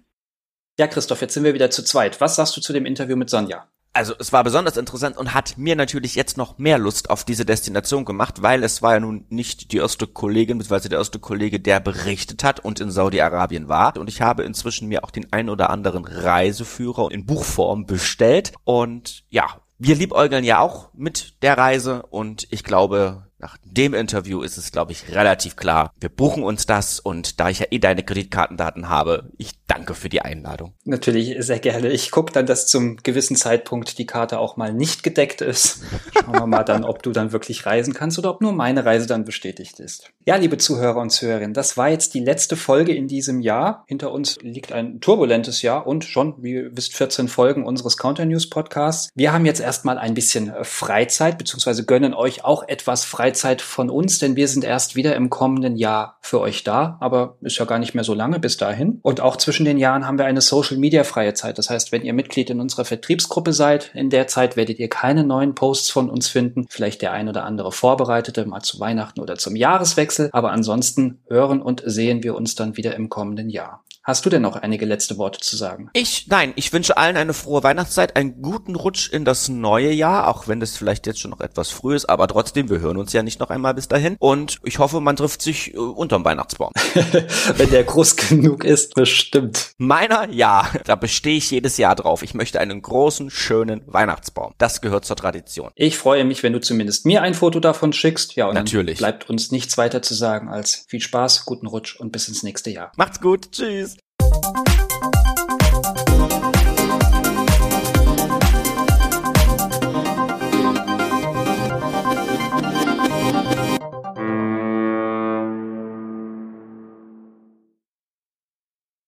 Speaker 2: Ja, Christoph, jetzt sind wir wieder zu zweit. Was sagst du zu dem Interview mit Sonja?
Speaker 1: Also es war besonders interessant und hat mir natürlich jetzt noch mehr Lust auf diese Destination gemacht, weil es war ja nun nicht die erste Kollegin, beziehungsweise der erste Kollege, der berichtet hat und in Saudi-Arabien war. Und ich habe inzwischen mir auch den ein oder anderen Reiseführer in Buchform bestellt. Und ja, wir liebäugeln ja auch mit der Reise und ich glaube, nach dem Interview ist es, glaube ich, relativ klar. Wir buchen uns das und da ich ja eh deine Kreditkartendaten habe, ich danke für die Einladung.
Speaker 2: Natürlich sehr gerne. Ich gucke dann, dass zum gewissen Zeitpunkt die Karte auch mal nicht gedeckt ist. Schauen wir mal dann, ob du dann wirklich reisen kannst oder ob nur meine Reise dann bestätigt ist. Ja, liebe Zuhörer und Zuhörerinnen, das war jetzt die letzte Folge in diesem Jahr. Hinter uns liegt ein turbulentes Jahr und schon, wie ihr wisst, 14 Folgen unseres Counter News Podcasts. Wir haben jetzt erstmal ein bisschen Freizeit, beziehungsweise gönnen euch auch etwas Freizeit von uns, denn wir sind erst wieder im kommenden Jahr für euch da, aber ist ja gar nicht mehr so lange bis dahin. Und auch zwischen den Jahren haben wir eine Social Media freie Zeit. Das heißt, wenn ihr Mitglied in unserer Vertriebsgruppe seid, in der Zeit werdet ihr keine neuen Posts von uns finden. Vielleicht der ein oder andere vorbereitete, mal zu Weihnachten oder zum Jahreswechsel. Aber ansonsten hören und sehen wir uns dann wieder im kommenden Jahr. Hast du denn noch einige letzte Worte zu sagen?
Speaker 1: Ich, nein, ich wünsche allen eine frohe Weihnachtszeit, einen guten Rutsch in das neue Jahr, auch wenn das vielleicht jetzt schon noch etwas früh ist, aber trotzdem, wir hören uns ja nicht noch einmal bis dahin. Und ich hoffe, man trifft sich äh, unterm Weihnachtsbaum.
Speaker 2: wenn der groß genug ist, bestimmt.
Speaker 1: Meiner, ja, da bestehe ich jedes Jahr drauf. Ich möchte einen großen, schönen Weihnachtsbaum. Das gehört zur Tradition.
Speaker 2: Ich freue mich, wenn du zumindest mir ein Foto davon schickst. Ja, und
Speaker 1: Natürlich.
Speaker 2: bleibt uns nichts weiter zu sagen als viel Spaß, guten Rutsch und bis ins nächste Jahr.
Speaker 1: Macht's gut. Tschüss. Tschüss. Thank you